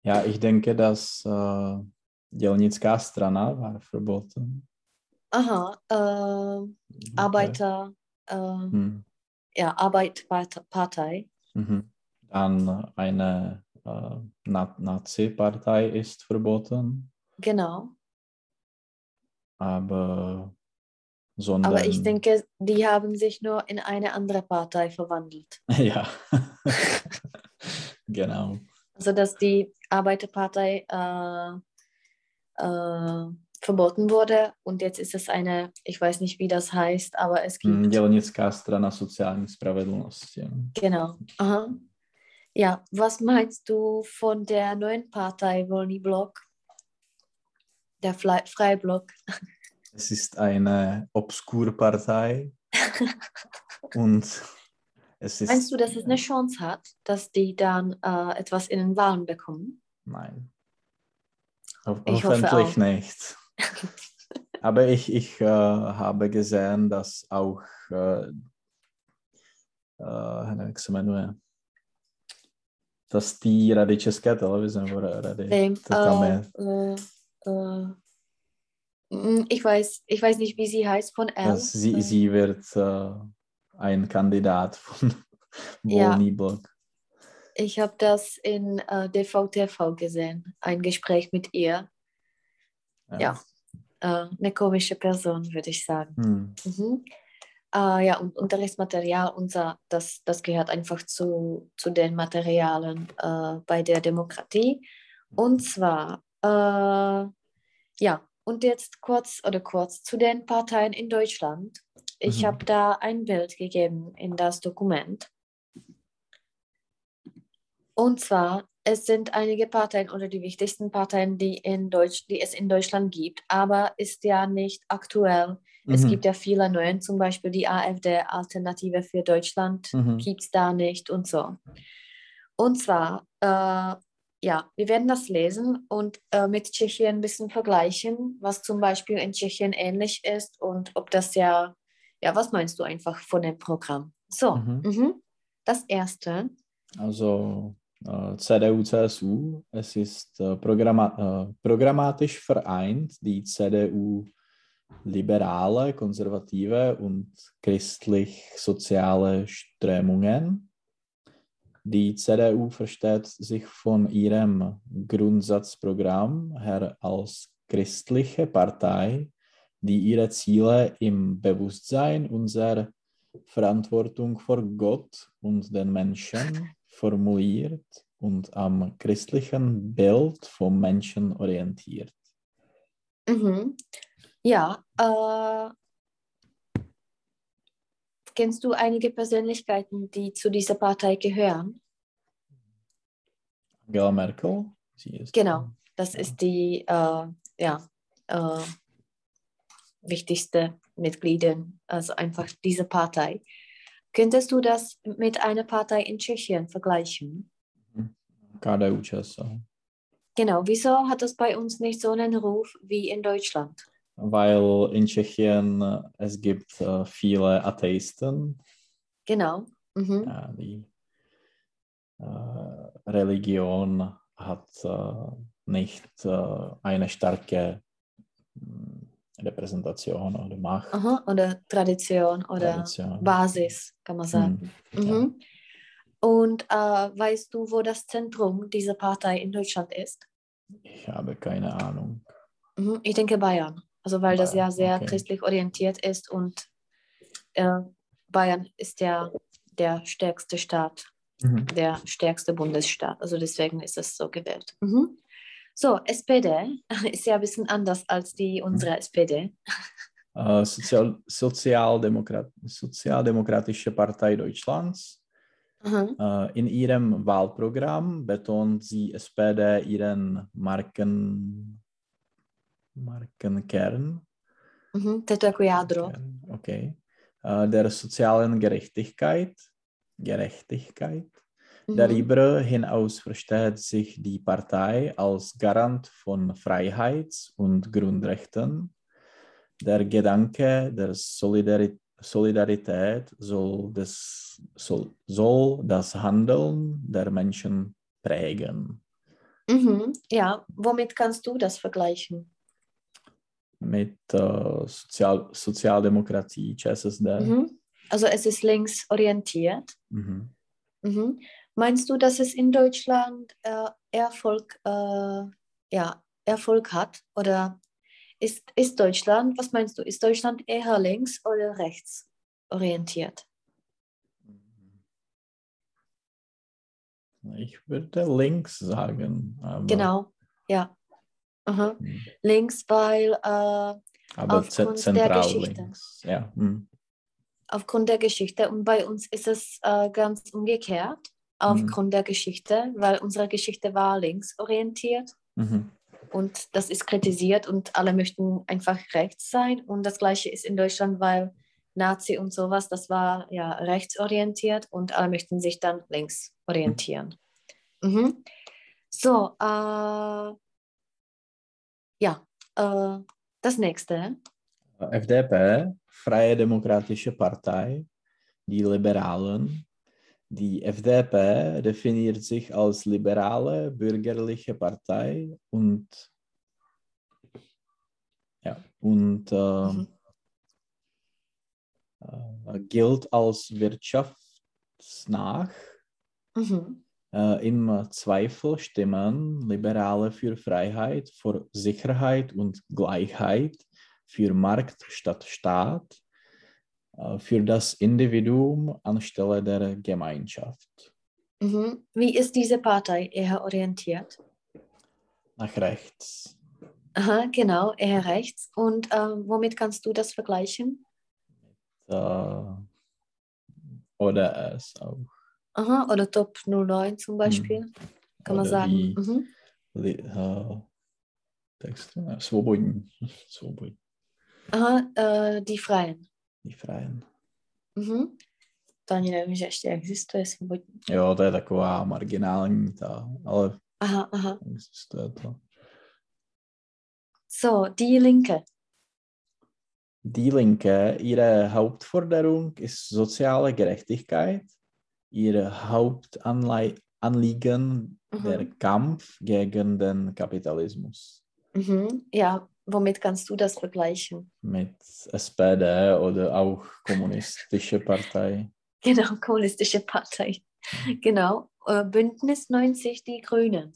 Ja, ich denke, dass äh, Dělnická strana war verboten. Aha, äh, Arbeiter, äh, Hm. ja, Arbeiterpartei. Mhm. Dann eine äh, Na Nazi-Partei ist verboten, Genau. aber sondern Aber ich denke, die haben sich nur in eine andere Partei verwandelt. ja, genau. Also dass die Arbeiterpartei äh, äh, verboten wurde und jetzt ist es eine, ich weiß nicht, wie das heißt, aber es gibt, Hm, Dělnická strana sociální spravedlnosti. genau. Aha. Ja, was meinst du von der neuen Partei Volny Block? Der Fle Freiblock. Es ist eine Obskurpartei und es ist Meinst du, dass es eine Chance hat, dass die dann äh, etwas in den Wahlen bekommen? Nein. Ho Ich hoffe hoffentlich nicht. Aber ich, ich äh, habe gesehen, dass auch, äh, jak se jmenuje, dass die Rady České televize nebo ra- Rady, to tam je. ich, weiß, ich weiß nicht, wie sie heißt, von L. Sie, Äh, sie wird äh, ein Kandidat von Ja. Volný Blok. Ich habe das in äh, DVTV gesehen, ein Gespräch mit ihr. Ja. Äh, eine komische Person, würde ich sagen. Hm. Mhm. Äh, ja, und Unterrichtsmaterial, unser, das, das gehört einfach zu, zu den Materialien äh, bei der Demokratie. Und zwar, äh, ja, und jetzt kurz oder kurz zu den Parteien in Deutschland. Ich Mhm. habe da ein Bild gegeben in das Dokument. Und zwar, es sind einige Parteien oder die wichtigsten Parteien, die, in Deutsch, die es in Deutschland gibt, aber ist ja nicht aktuell. Es Mhm. gibt ja viele neue, zum Beispiel die AfD, Alternative für Deutschland, Mhm. gibt es da nicht und so. Und zwar, äh, ja, wir werden das lesen und äh, mit Tschechien ein bisschen vergleichen, was zum Beispiel in Tschechien ähnlich ist und ob das ja, ja, was meinst du einfach von dem Programm? So, Mhm. mhm. das erste, Also äh, CDU, CSU, es ist äh, programma äh, programmatisch vereint, die CDU liberale, konservative und christlich-soziale Strömungen. Die CDU versteht sich von ihrem Grundsatzprogramm her als christliche Partei, die ihre Ziele im Bewusstsein unserer Verantwortung vor Gott und den Menschen formuliert und am christlichen Bild vom Menschen orientiert. Mhm. Ja, äh, kennst du einige Persönlichkeiten, die zu dieser Partei gehören? Angela Merkel, sie ist. Genau, das ja. ist die äh, ja, äh, wichtigste Mitgliedin, also einfach diese Partei. Könntest du das mit einer Partei in Tschechien vergleichen? KDU Česo. Genau, wieso hat das bei uns nicht so einen Ruf wie in Deutschland? Weil in Tschechien äh, es gibt uh, viele Atheisten. Genau. Mhm. Ja, die uh, Religion hat nicht eine starke Repräsentation oder Macht. Aha, oder Tradition oder Tradition. Basis, kann man sagen. Mhm. Mhm. Und äh, weißt du, wo das Zentrum dieser Partei in Deutschland ist? Ich habe keine Ahnung. Mhm, ich denke Bayern. Also weil Bayern, das ja sehr okay. christlich orientiert ist und äh, Bayern ist ja der stärkste Staat, mhm. der stärkste Bundesstaat. Also deswegen ist es so gewählt. Mhm. So, SPD ist ja ein bisschen anders als die unsere mhm. SPD. Uh, Sozial Sozialdemokrat Sozialdemokratische Partei Deutschlands. Mhm. Uh, in ihrem Wahlprogramm betont sie SPD ihren Marken, Markenkern. Mhm, jádro. Okay. Uh, der sozialen Gerechtigkeit. Gerechtigkeit. Mhm. Darüber hinaus versteht sich die Partei als Garant von Freiheits- und Grundrechten. Der Gedanke der Solidarität Solidarität soll das, soll, soll das Handeln der Menschen prägen. Mhm, ja, womit kannst du das vergleichen? Mit äh, Sozial Sozialdemokratie, ČSSD. Mhm. Also es ist linksorientiert. Mhm. Mhm. Meinst du, dass es in Deutschland äh, Erfolg, äh, ja, Erfolg hat? Oder ist, ist Deutschland, was meinst du, ist Deutschland eher links oder rechts orientiert? Ich würde links sagen. genau, ja. Aha. Hm. Links, weil äh, aufgrund der Geschichte. Links. Ja. Hm. Aufgrund der Geschichte. Und bei uns ist es äh, ganz umgekehrt aufgrund mhm. der Geschichte, weil unsere Geschichte war linksorientiert mhm. und das ist kritisiert und alle möchten einfach rechts sein. Und das gleiche ist in Deutschland, weil Nazi und sowas, das war ja rechtsorientiert und alle möchten sich dann links orientieren. Mhm. So, äh, ja, äh, das nächste. FDP, Freie Demokratische Partei, die Liberalen, die FDP definiert sich als liberale bürgerliche Partei und, ja, und äh, mhm. äh, gilt als wirtschaftsnah. Mhm. Äh, Im Zweifel stimmen Liberale für Freiheit, für Sicherheit und Gleichheit, für Markt statt Staat für das Individuum anstelle der Gemeinschaft. Mhm. Wie ist diese Partei eher orientiert? Nach rechts. Aha, genau, eher rechts. Und ähm, womit kannst du das vergleichen? Mit, äh, oder es auch. Aha, oder Top 09 zum Beispiel, hm. kann oder man sagen. Die, mhm. die, uh, Text, uh, Svobodní. Aha, äh, die Freien. Die Freien. Mhm. To ani nevím, že ještě existuje svobodní. Jo, to je taková marginální ta, ale aha, aha. existuje to. So, die Linke. Die Linke, ihre Hauptforderung ist soziale Gerechtigkeit. Ihr Hauptanliegen mhm. der Kampf gegen den Kapitalismus. Mhm. Ja, Womit kannst du das vergleichen? Mit SPD oder auch kommunistische Partei. Genau, kommunistische Partei. Genau. Äh, Bündnis 90 Die Grünen.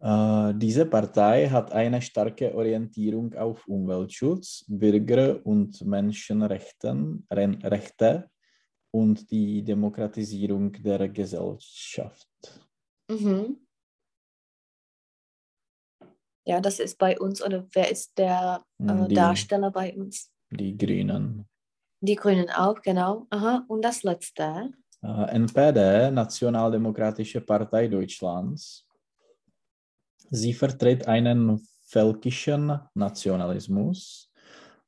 Äh, diese Partei hat eine starke Orientierung auf Umweltschutz, Bürger- und Menschenrechten, Rechte und die Demokratisierung der Gesellschaft. Mhm. Ja, das ist bei uns, oder wer ist der äh, Die- Darsteller bei uns? Die Grünen. Die Grünen auch, genau. Aha. Und das letzte? Äh, NPD, Nationaldemokratische Partei Deutschlands. Sie vertritt einen völkischen Nationalismus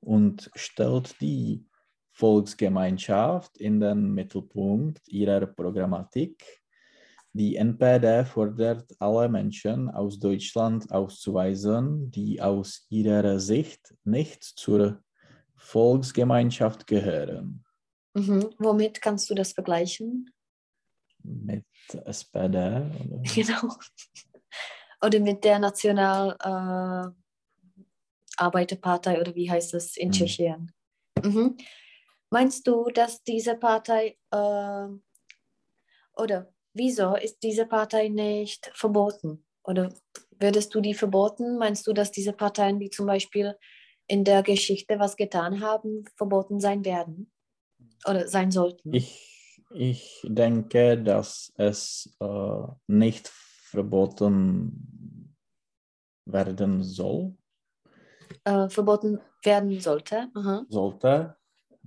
und stellt die Volksgemeinschaft in den Mittelpunkt ihrer Programmatik. Die NPD fordert alle Menschen aus Deutschland auszuweisen, die aus ihrer Sicht nicht zur Volksgemeinschaft gehören. Mhm. Womit kannst du das vergleichen? Mit SPD? Oder? Genau. Oder mit der National äh, Arbeiterpartei oder wie heißt das in Mhm. Tschechien? Mhm. Meinst du, dass diese Partei äh, oder wieso ist diese Partei nicht verboten? Oder würdest du die verboten? Meinst du, dass diese Parteien, die zum Beispiel in der Geschichte was getan haben, verboten sein werden? Oder sein sollten? Ich, ich denke, dass es äh, nicht verboten werden soll, äh, verboten werden sollte? Aha. sollte,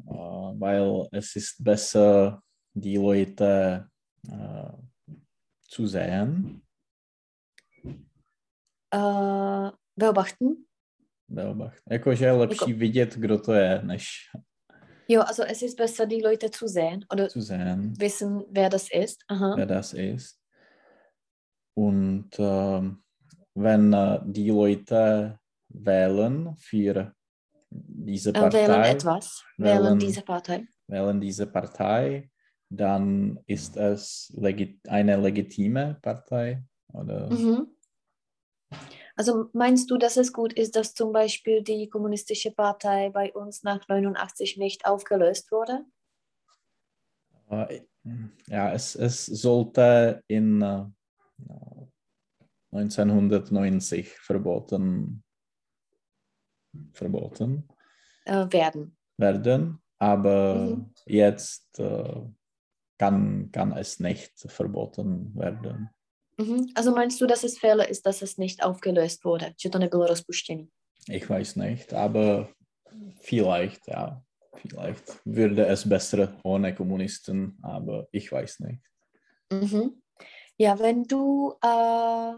äh, weil es ist besser, die Leute äh, zu sehen, Äh, beobachten? beobachten. Jakože je lepší vidět, kdo to je, než Ja, also es ist besser, die Leute zu sehen oder zu sehen. wissen, wer das ist. Aha. wer das ist. Und ähm, wenn äh, die Leute wählen für diese Äh, Partei, wählen etwas, wählen, wählen- diese Partei. wählen diese Partei, dann ist es legi eine legitime Partei. Oder? Mhm. Also meinst du, dass es gut ist, dass zum Beispiel die kommunistische Partei bei uns nach 89 nicht aufgelöst wurde? Äh, ja, es, es sollte in äh, 1990 verboten, verboten Äh, werden. werden, aber Mhm. jetzt äh, kann, kann es nicht verboten werden. Mhm. Also meinst du, dass es Fehler ist, dass es nicht aufgelöst wurde? To? Ich weiß nicht, aber vielleicht, ja, vielleicht würde es besser ohne Kommunisten, aber ich weiß nicht. Mhm. Ja, wenn du äh,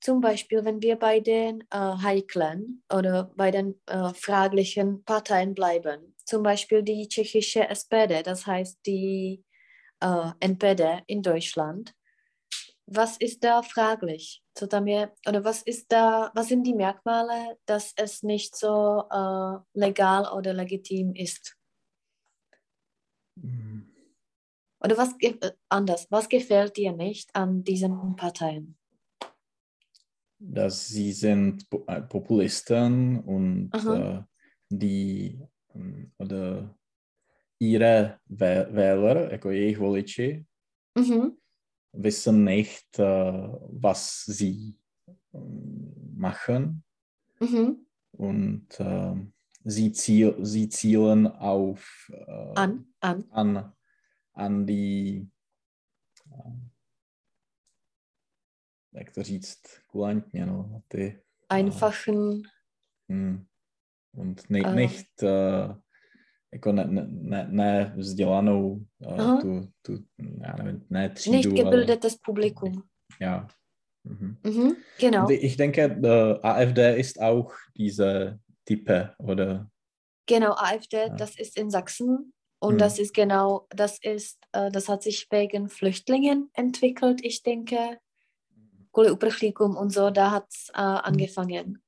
zum Beispiel, wenn wir bei den äh, heiklen oder bei den äh, fraglichen Parteien bleiben, zum Beispiel die tschechische SPD, das heißt die äh, NPD in Deutschland, was ist da fraglich? Oder was ist da, was sind die Merkmale, dass es nicht so äh, legal oder legitim ist? Oder was äh, anders, was gefällt dir nicht an diesen Parteien? dass sie sind äh, Populisten und äh, die ähm, oder ihre Wäh- Wähler, jako jejich voliči, Mhm. wissen nicht, äh, was sie ähm, machen Mhm. und ähm, sie, ziel, sie zielen auf äh, An, an. an, an die äh, jak to říct kulantně, no, ty Einfachen, Hm. Und nicht, Ah. nicht äh, jako ne, ne, ne, ne vzdělanou Aha. tu, tu, já nevím, ne třídu, nicht ale, gebildetes Publikum. ja. Mhm. Mhm. Genau, Und ich denke, äh, AfD ist auch diese Type, oder? genau, AfD, Ja. das ist in Sachsen. Und Mhm. das ist genau, das ist, äh, das hat sich wegen Flüchtlingen entwickelt, ich denke. Kvůli Uprchlíkům und so, da hat es äh, angefangen.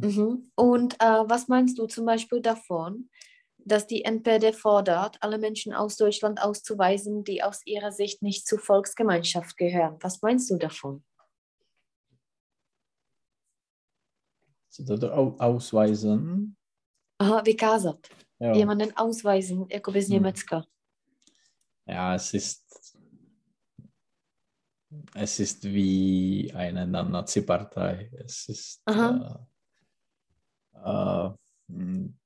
Mhm. Und äh, was meinst du zum Beispiel davon, dass die NPD fordert, alle Menschen aus Deutschland auszuweisen, die aus ihrer Sicht nicht zur Volksgemeinschaft gehören? Was meinst du davon? Ausweisen. Aha, vykázat. Ja. Jemanden ausweisen, jakoby z. Německa. ja, es ist es ist wie eine Nazi-Partei. Es ist äh, äh, hm,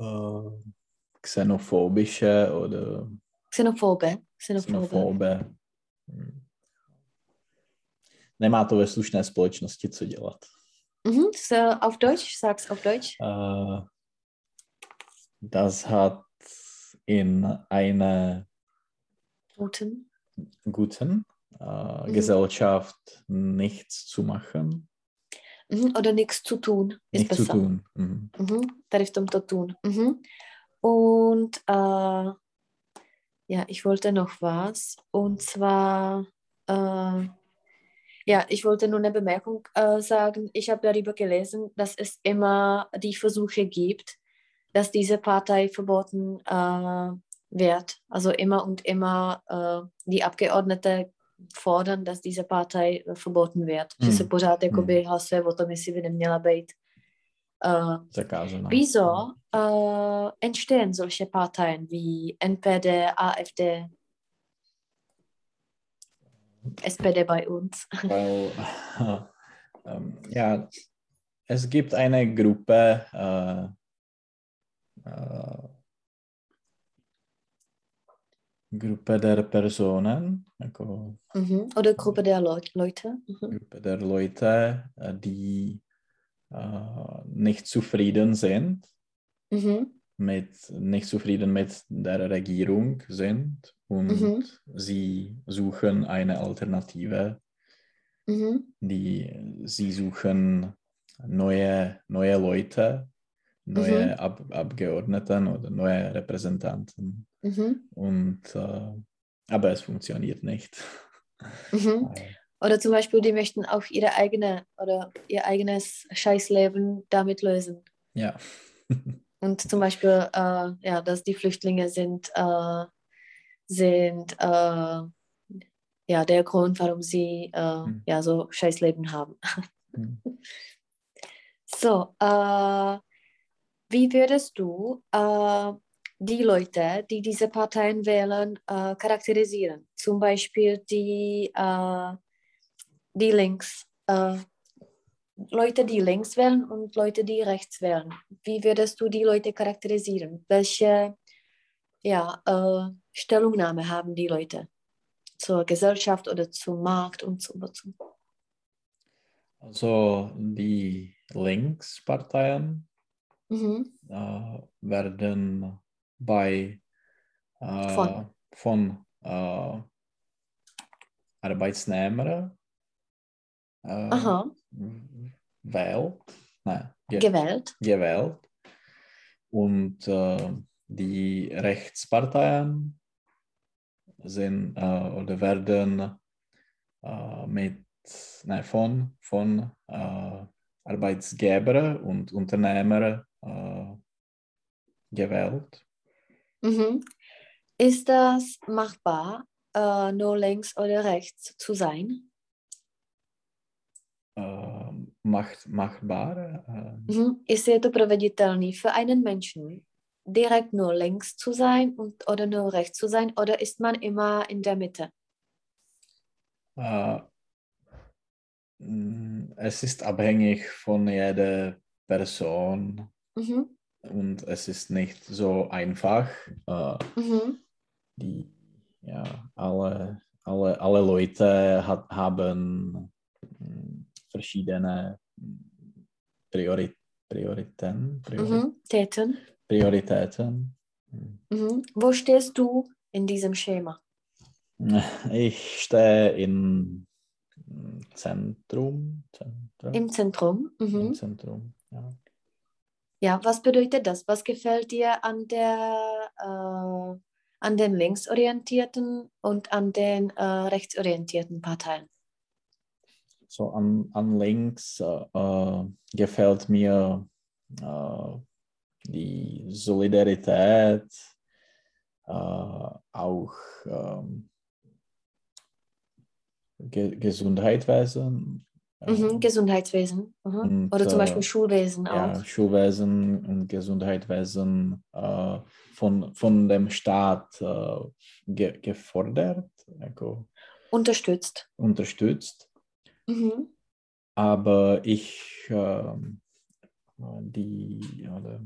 äh, xenophobische oder Xenophobe. Xenophobe. Xenophobe. Hm. Nemá to ve slušné společnosti co dělat. Mhm, so auf Deutsch, sag's auf Deutsch. Uh, das hat in einer guten, guten uh, mhm. Gesellschaft nichts zu machen. Mhm, oder nichts zu tun. Ist nichts besser. zu tun. Mhm. Mhm, tady v tomto tun. Mhm. Und uh, ja, ich wollte noch was. Und zwar, äh, ja, ich wollte nur eine Bemerkung äh, sagen. Ich habe darüber gelesen, dass es immer die Versuche gibt, dass diese Partei verboten äh, wird. Also immer und immer äh, die Abgeordneten fordern, dass diese Partei verboten wird. Mm. Že se pořád jakoby mm. hlasuje o tom, jestli by neměla být Uh, wieso uh, entstehen solche Parteien wie NPD, AfD, SPD bei uns? Weil, ähm, ja, es gibt eine Gruppe, äh, äh, Gruppe der Personen. Also, mhm. Oder Gruppe der Le Leute. Mhm. Gruppe der Leute, die äh, nicht zufrieden sind, mhm. mit, nicht zufrieden mit der Regierung sind und mhm. sie suchen eine Alternative. Mhm. Die, sie suchen neue, neue Leute, neue mhm. Ab Abgeordneten oder neue Repräsentanten. Mhm. Und, äh, aber es funktioniert nicht. Mhm. Oder zum Beispiel, die möchten auch ihre eigene oder ihr eigenes Scheißleben damit lösen. Ja. Und zum Beispiel, äh, ja, dass die Flüchtlinge sind, äh, sind äh, ja der Grund, warum sie mhm. ja so Scheißleben haben. Mhm. So, äh, wie würdest du äh, die Leute, die diese Parteien wählen, charakterisieren? Zum Beispiel die die links, äh, Leute, die links wählen und Leute, die rechts wählen. Wie würdest du die Leute charakterisieren? Welche ja, äh, Stellungnahme haben die Leute zur Gesellschaft oder zum Markt und so weiter? Also die Linksparteien mhm. äh, werden bei äh, von, von äh, Arbeitsnehmern äh, wählt. Nein, ge gewählt. gewählt. Und äh, die Rechtsparteien sind äh, oder werden mit, nein, von, von Arbeitsgeber und Unternehmer äh, gewählt. Mhm. Ist das machbar, äh, nur links oder rechts zu sein? macht, machbar. Mhm. Ist to proveditelný für einen Menschen, direkt nur links zu sein und, oder nur rechts zu sein, oder ist man immer in der Mitte? Uh, es ist abhängig von jeder Person mhm. und es ist nicht so einfach. Uh, mhm. Die, ja, alle, alle, alle Leute hat, haben verschiedene Priori Prioritäten. Priori mhm. Täten. Prioritäten. Mhm. Wo stehst du in diesem Schema? Ich stehe im Zentrum. Zentrum. Im Zentrum. Mhm. Im Zentrum, ja. Ja, was bedeutet das? Was gefällt dir an der äh, an den linksorientierten und an den äh, rechtsorientierten Parteien? so an, an links äh, äh, gefällt mir äh, die Solidarität, äh, auch ähm, Ge Gesundheitswesen. Mhm, ähm, Gesundheitswesen. Mhm. Und, Oder zum Beispiel Schulwesen auch. Ja, Schulwesen und Gesundheitswesen äh, von, von dem Staat äh, ge gefordert. Also, Unterstützt. unterstützt. Mhm. Aber ich, ähm, die, oder,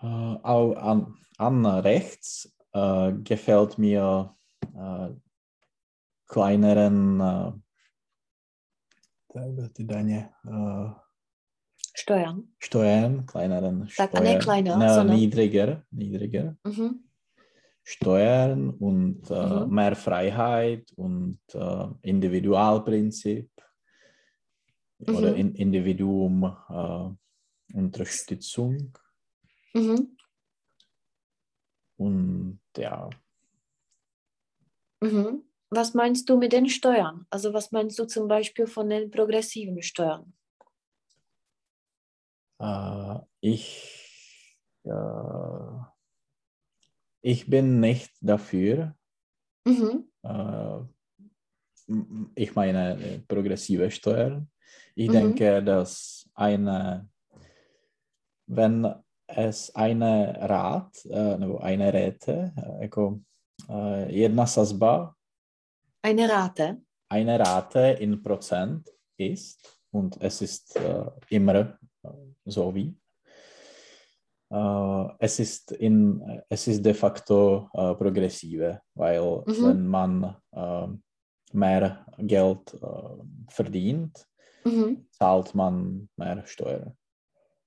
äh, auch an, an rechts äh, gefällt mir äh, die Daně, äh, Steuern. Steuern, kleineren Steuern, nee, kleiner, na, sondern- niedriger, niedriger Mhm. Steuern und äh, Mhm. mehr Freiheit und äh, Individualprinzip oder Mhm. in Individuum äh, Unterstützung Mhm. und ja, Mhm. Was meinst du mit den Steuern? Also was meinst du zum Beispiel von den progressiven Steuern? äh, ich, äh, ich bin nicht dafür, Mhm. äh, ich meine äh, progressive Steuern. Ich Mhm. denke, dass eine, wenn es eine Rat, äh, eine Räte, jako äh, jedna sazba, Eine Rate. eine Rate in Prozent ist und es ist äh, immer äh, so wie. Äh, es, ist in, es ist de facto äh, progressive, weil Mhm. wenn man äh, mehr Geld äh, verdient, Mhm. zahlt man mehr Steuern.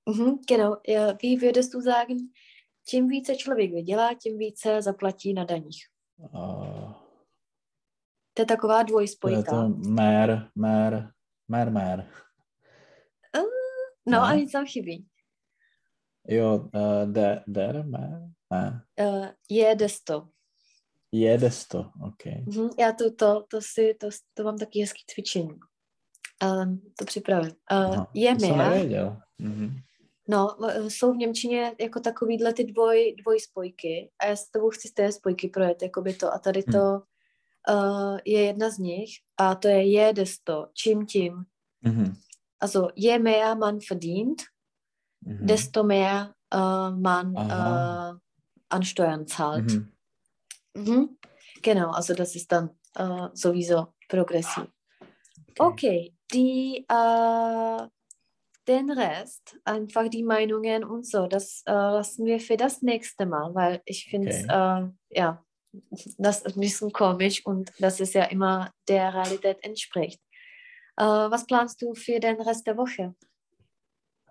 Mhm. Genau. Wie würdest du sagen, čím více člověk vydělá, tím více zaplatí na daních? Äh, To je taková to je dvojspojka. to mehr, mehr, mehr, mehr. No ne? a nic tam chybí. Jo, äh, der, der mehr? Ne. Uh, je desto. Jedes to, OK. Mhm. Já to, to, to, si, to, to mám taky hezký cvičení. Um, to připravím. Uh, Aha, je to nevěděl. Mhm. No, jsou v Němčině jako takovýhle ty dvoj, dvojspojky a já s tebou chci z té spojky projet, jakoby to a tady to uh, je jedna z nich a to je je desto, čím tím. Mhm. Also je mehr man verdient, Mhm. desto mehr uh, man Aha. uh, an Steuern zahlt. Mhm. Mhm. Genau, also das ist dann uh, sowieso progressiv. Okay, die, äh, den Rest, einfach die Meinungen und so, das äh, lassen wir für das nächste Mal, weil ich finde es, äh, ja, das ist ein bisschen komisch und dass es ja immer der Realität entspricht. Äh, was planst du für den Rest der Woche?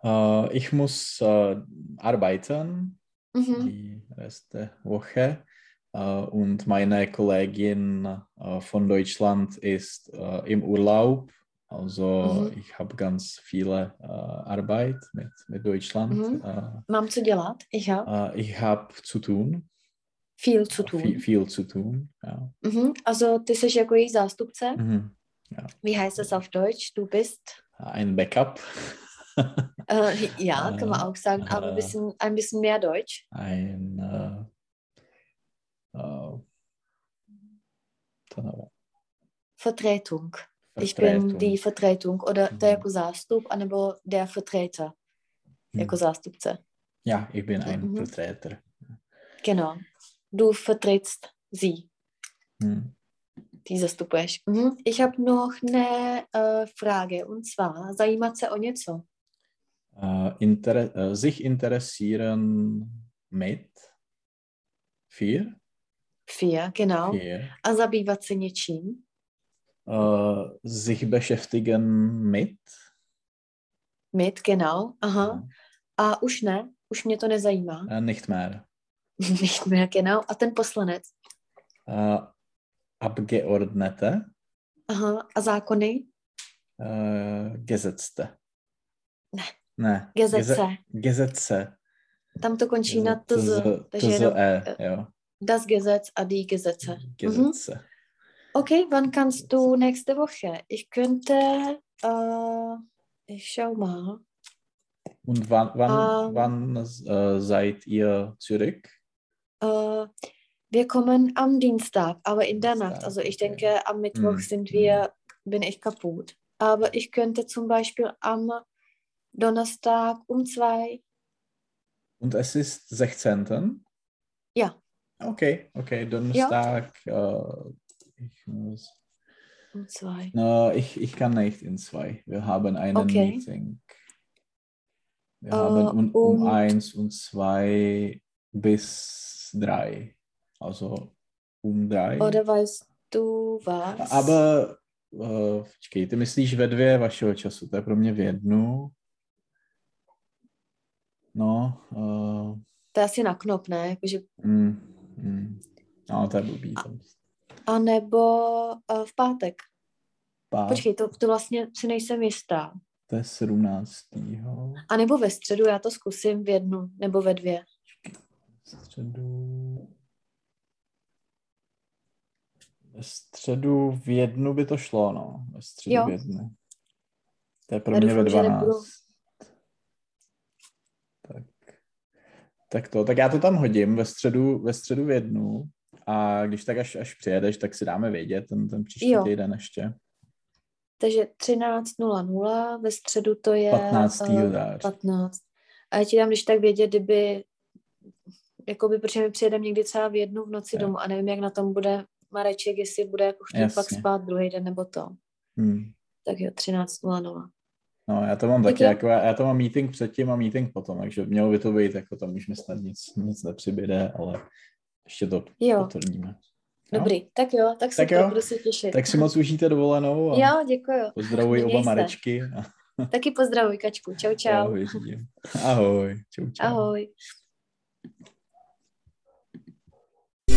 Äh, ich muss äh, arbeiten Mhm. die Rest der Woche äh, und meine Kollegin äh, von Deutschland ist äh, im Urlaub. Also Mhm. ich habe ganz viele Arbeit mit, mit Deutschland. Mhm. Mám co dělat? Ich habe ich habe zu tun, viel zu tun. viel, viel zu tun. Ja. Mhm. Also, ty jsi jako její zástupce. Mhm. Wie heißt das auf Deutsch? Du bist, Ein Backup. äh, ja, kann man Äh, auch sagen, aber ein äh, bisschen, ein bisschen mehr Deutsch. ein äh, äh, Vertretung. Ich bin die Vertretung. Oder Mhm. der jako zástup, anebo der Vertreter jako Hm. zástupce. Ja, ich bin ein Mhm. Vertreter. Genau. Du vertrittst sie, Hm. die zastupuješ. Mhm. Ich habe noch eine äh, Frage und zwar, zajímat se o něco. Äh, inter äh, sich interessieren mit vier, Vier, genau. vier. A zabývat se něčím. Äh, sich beschäftigen mit Mit, genau. Aha. A už ne, už mě to nezajímá. äh, nicht mehr. Nicht mehr, genau. A ten poslanec. Äh, Abgeordnete, Aha. A zákony? äh, Gesetzte. Ne. Ne. Gesetze. Gesetze. Tam to končí na tz, takže tz- jenom e, jo. das Gesetz, a die Gesetze. Gesetze. Okay, wann kannst du nächste Woche? Ich könnte, äh, ich schau mal. Und wann, wann, Ähm. wann äh, seid ihr zurück? Äh, wir kommen am Dienstag, aber in der Dienstag, Nacht. Also ich okay. denke, am Mittwoch Mm, sind wir, bin ich kaputt. Aber ich könnte zum Beispiel am Donnerstag um zwei. Und es ist 16. Ja. Okay, okay, Donnerstag äh, Ich muss. Um zwei. No, ich, ich kann nicht in zwei. Wir haben einen Okay. Meeting. Wir Äh, haben um, um eins und zwei bis drei. Also um drei. Oder weißt du was? Aber uh, počkejte, myslíš ve dvě vašeho času? To je pro mě v jednu. No, uh, To je asi na knop, ne? Jakože, mm, mm, no, to je blbý. To. a nebo uh, v pátek. Pát, Počkej, to, to vlastně si nejsem jistá. to je 17. A nebo ve středu, já to zkusím v jednu nebo ve dvě. Středu... Ve středu v jednu by to šlo, no. Ve středu Jo. v jednu. To je pro Já mě ve doufám, že 12. nebudu- Tak. tak to, tak já to tam hodím ve středu, ve středu v jednu a když tak až, až přijedeš, tak si dáme vědět ten, ten příští Jo. týden ještě. Takže 13.00, ve středu to je 15. eh, září. 15. A já ti dám, když tak vědět, kdyby, jakoby, protože my přijedeme někdy třeba v jednu v noci Jo. domů a nevím, jak na tom bude Mareček, jestli bude jako chtít pak spát druhý den nebo to. Hmm. Tak jo, 13.00. No, já to mám Tak taky, jako, já to mám meeting předtím a meeting potom, takže mělo by to být, jako tam už mi snad nic, nic nepřibyde, ale ještě to Jo. potvrdíme. Jo? Dobrý, tak jo, tak Tak jo. budu se těšit. Tak si moc užijte dovolenou a Jo, děkuju. pozdravuji Měj oba se. Marečky. A Taky pozdravuj, Kačku. Čau, čau. ahoj. Ahoj. Čau, čau. Ahoj.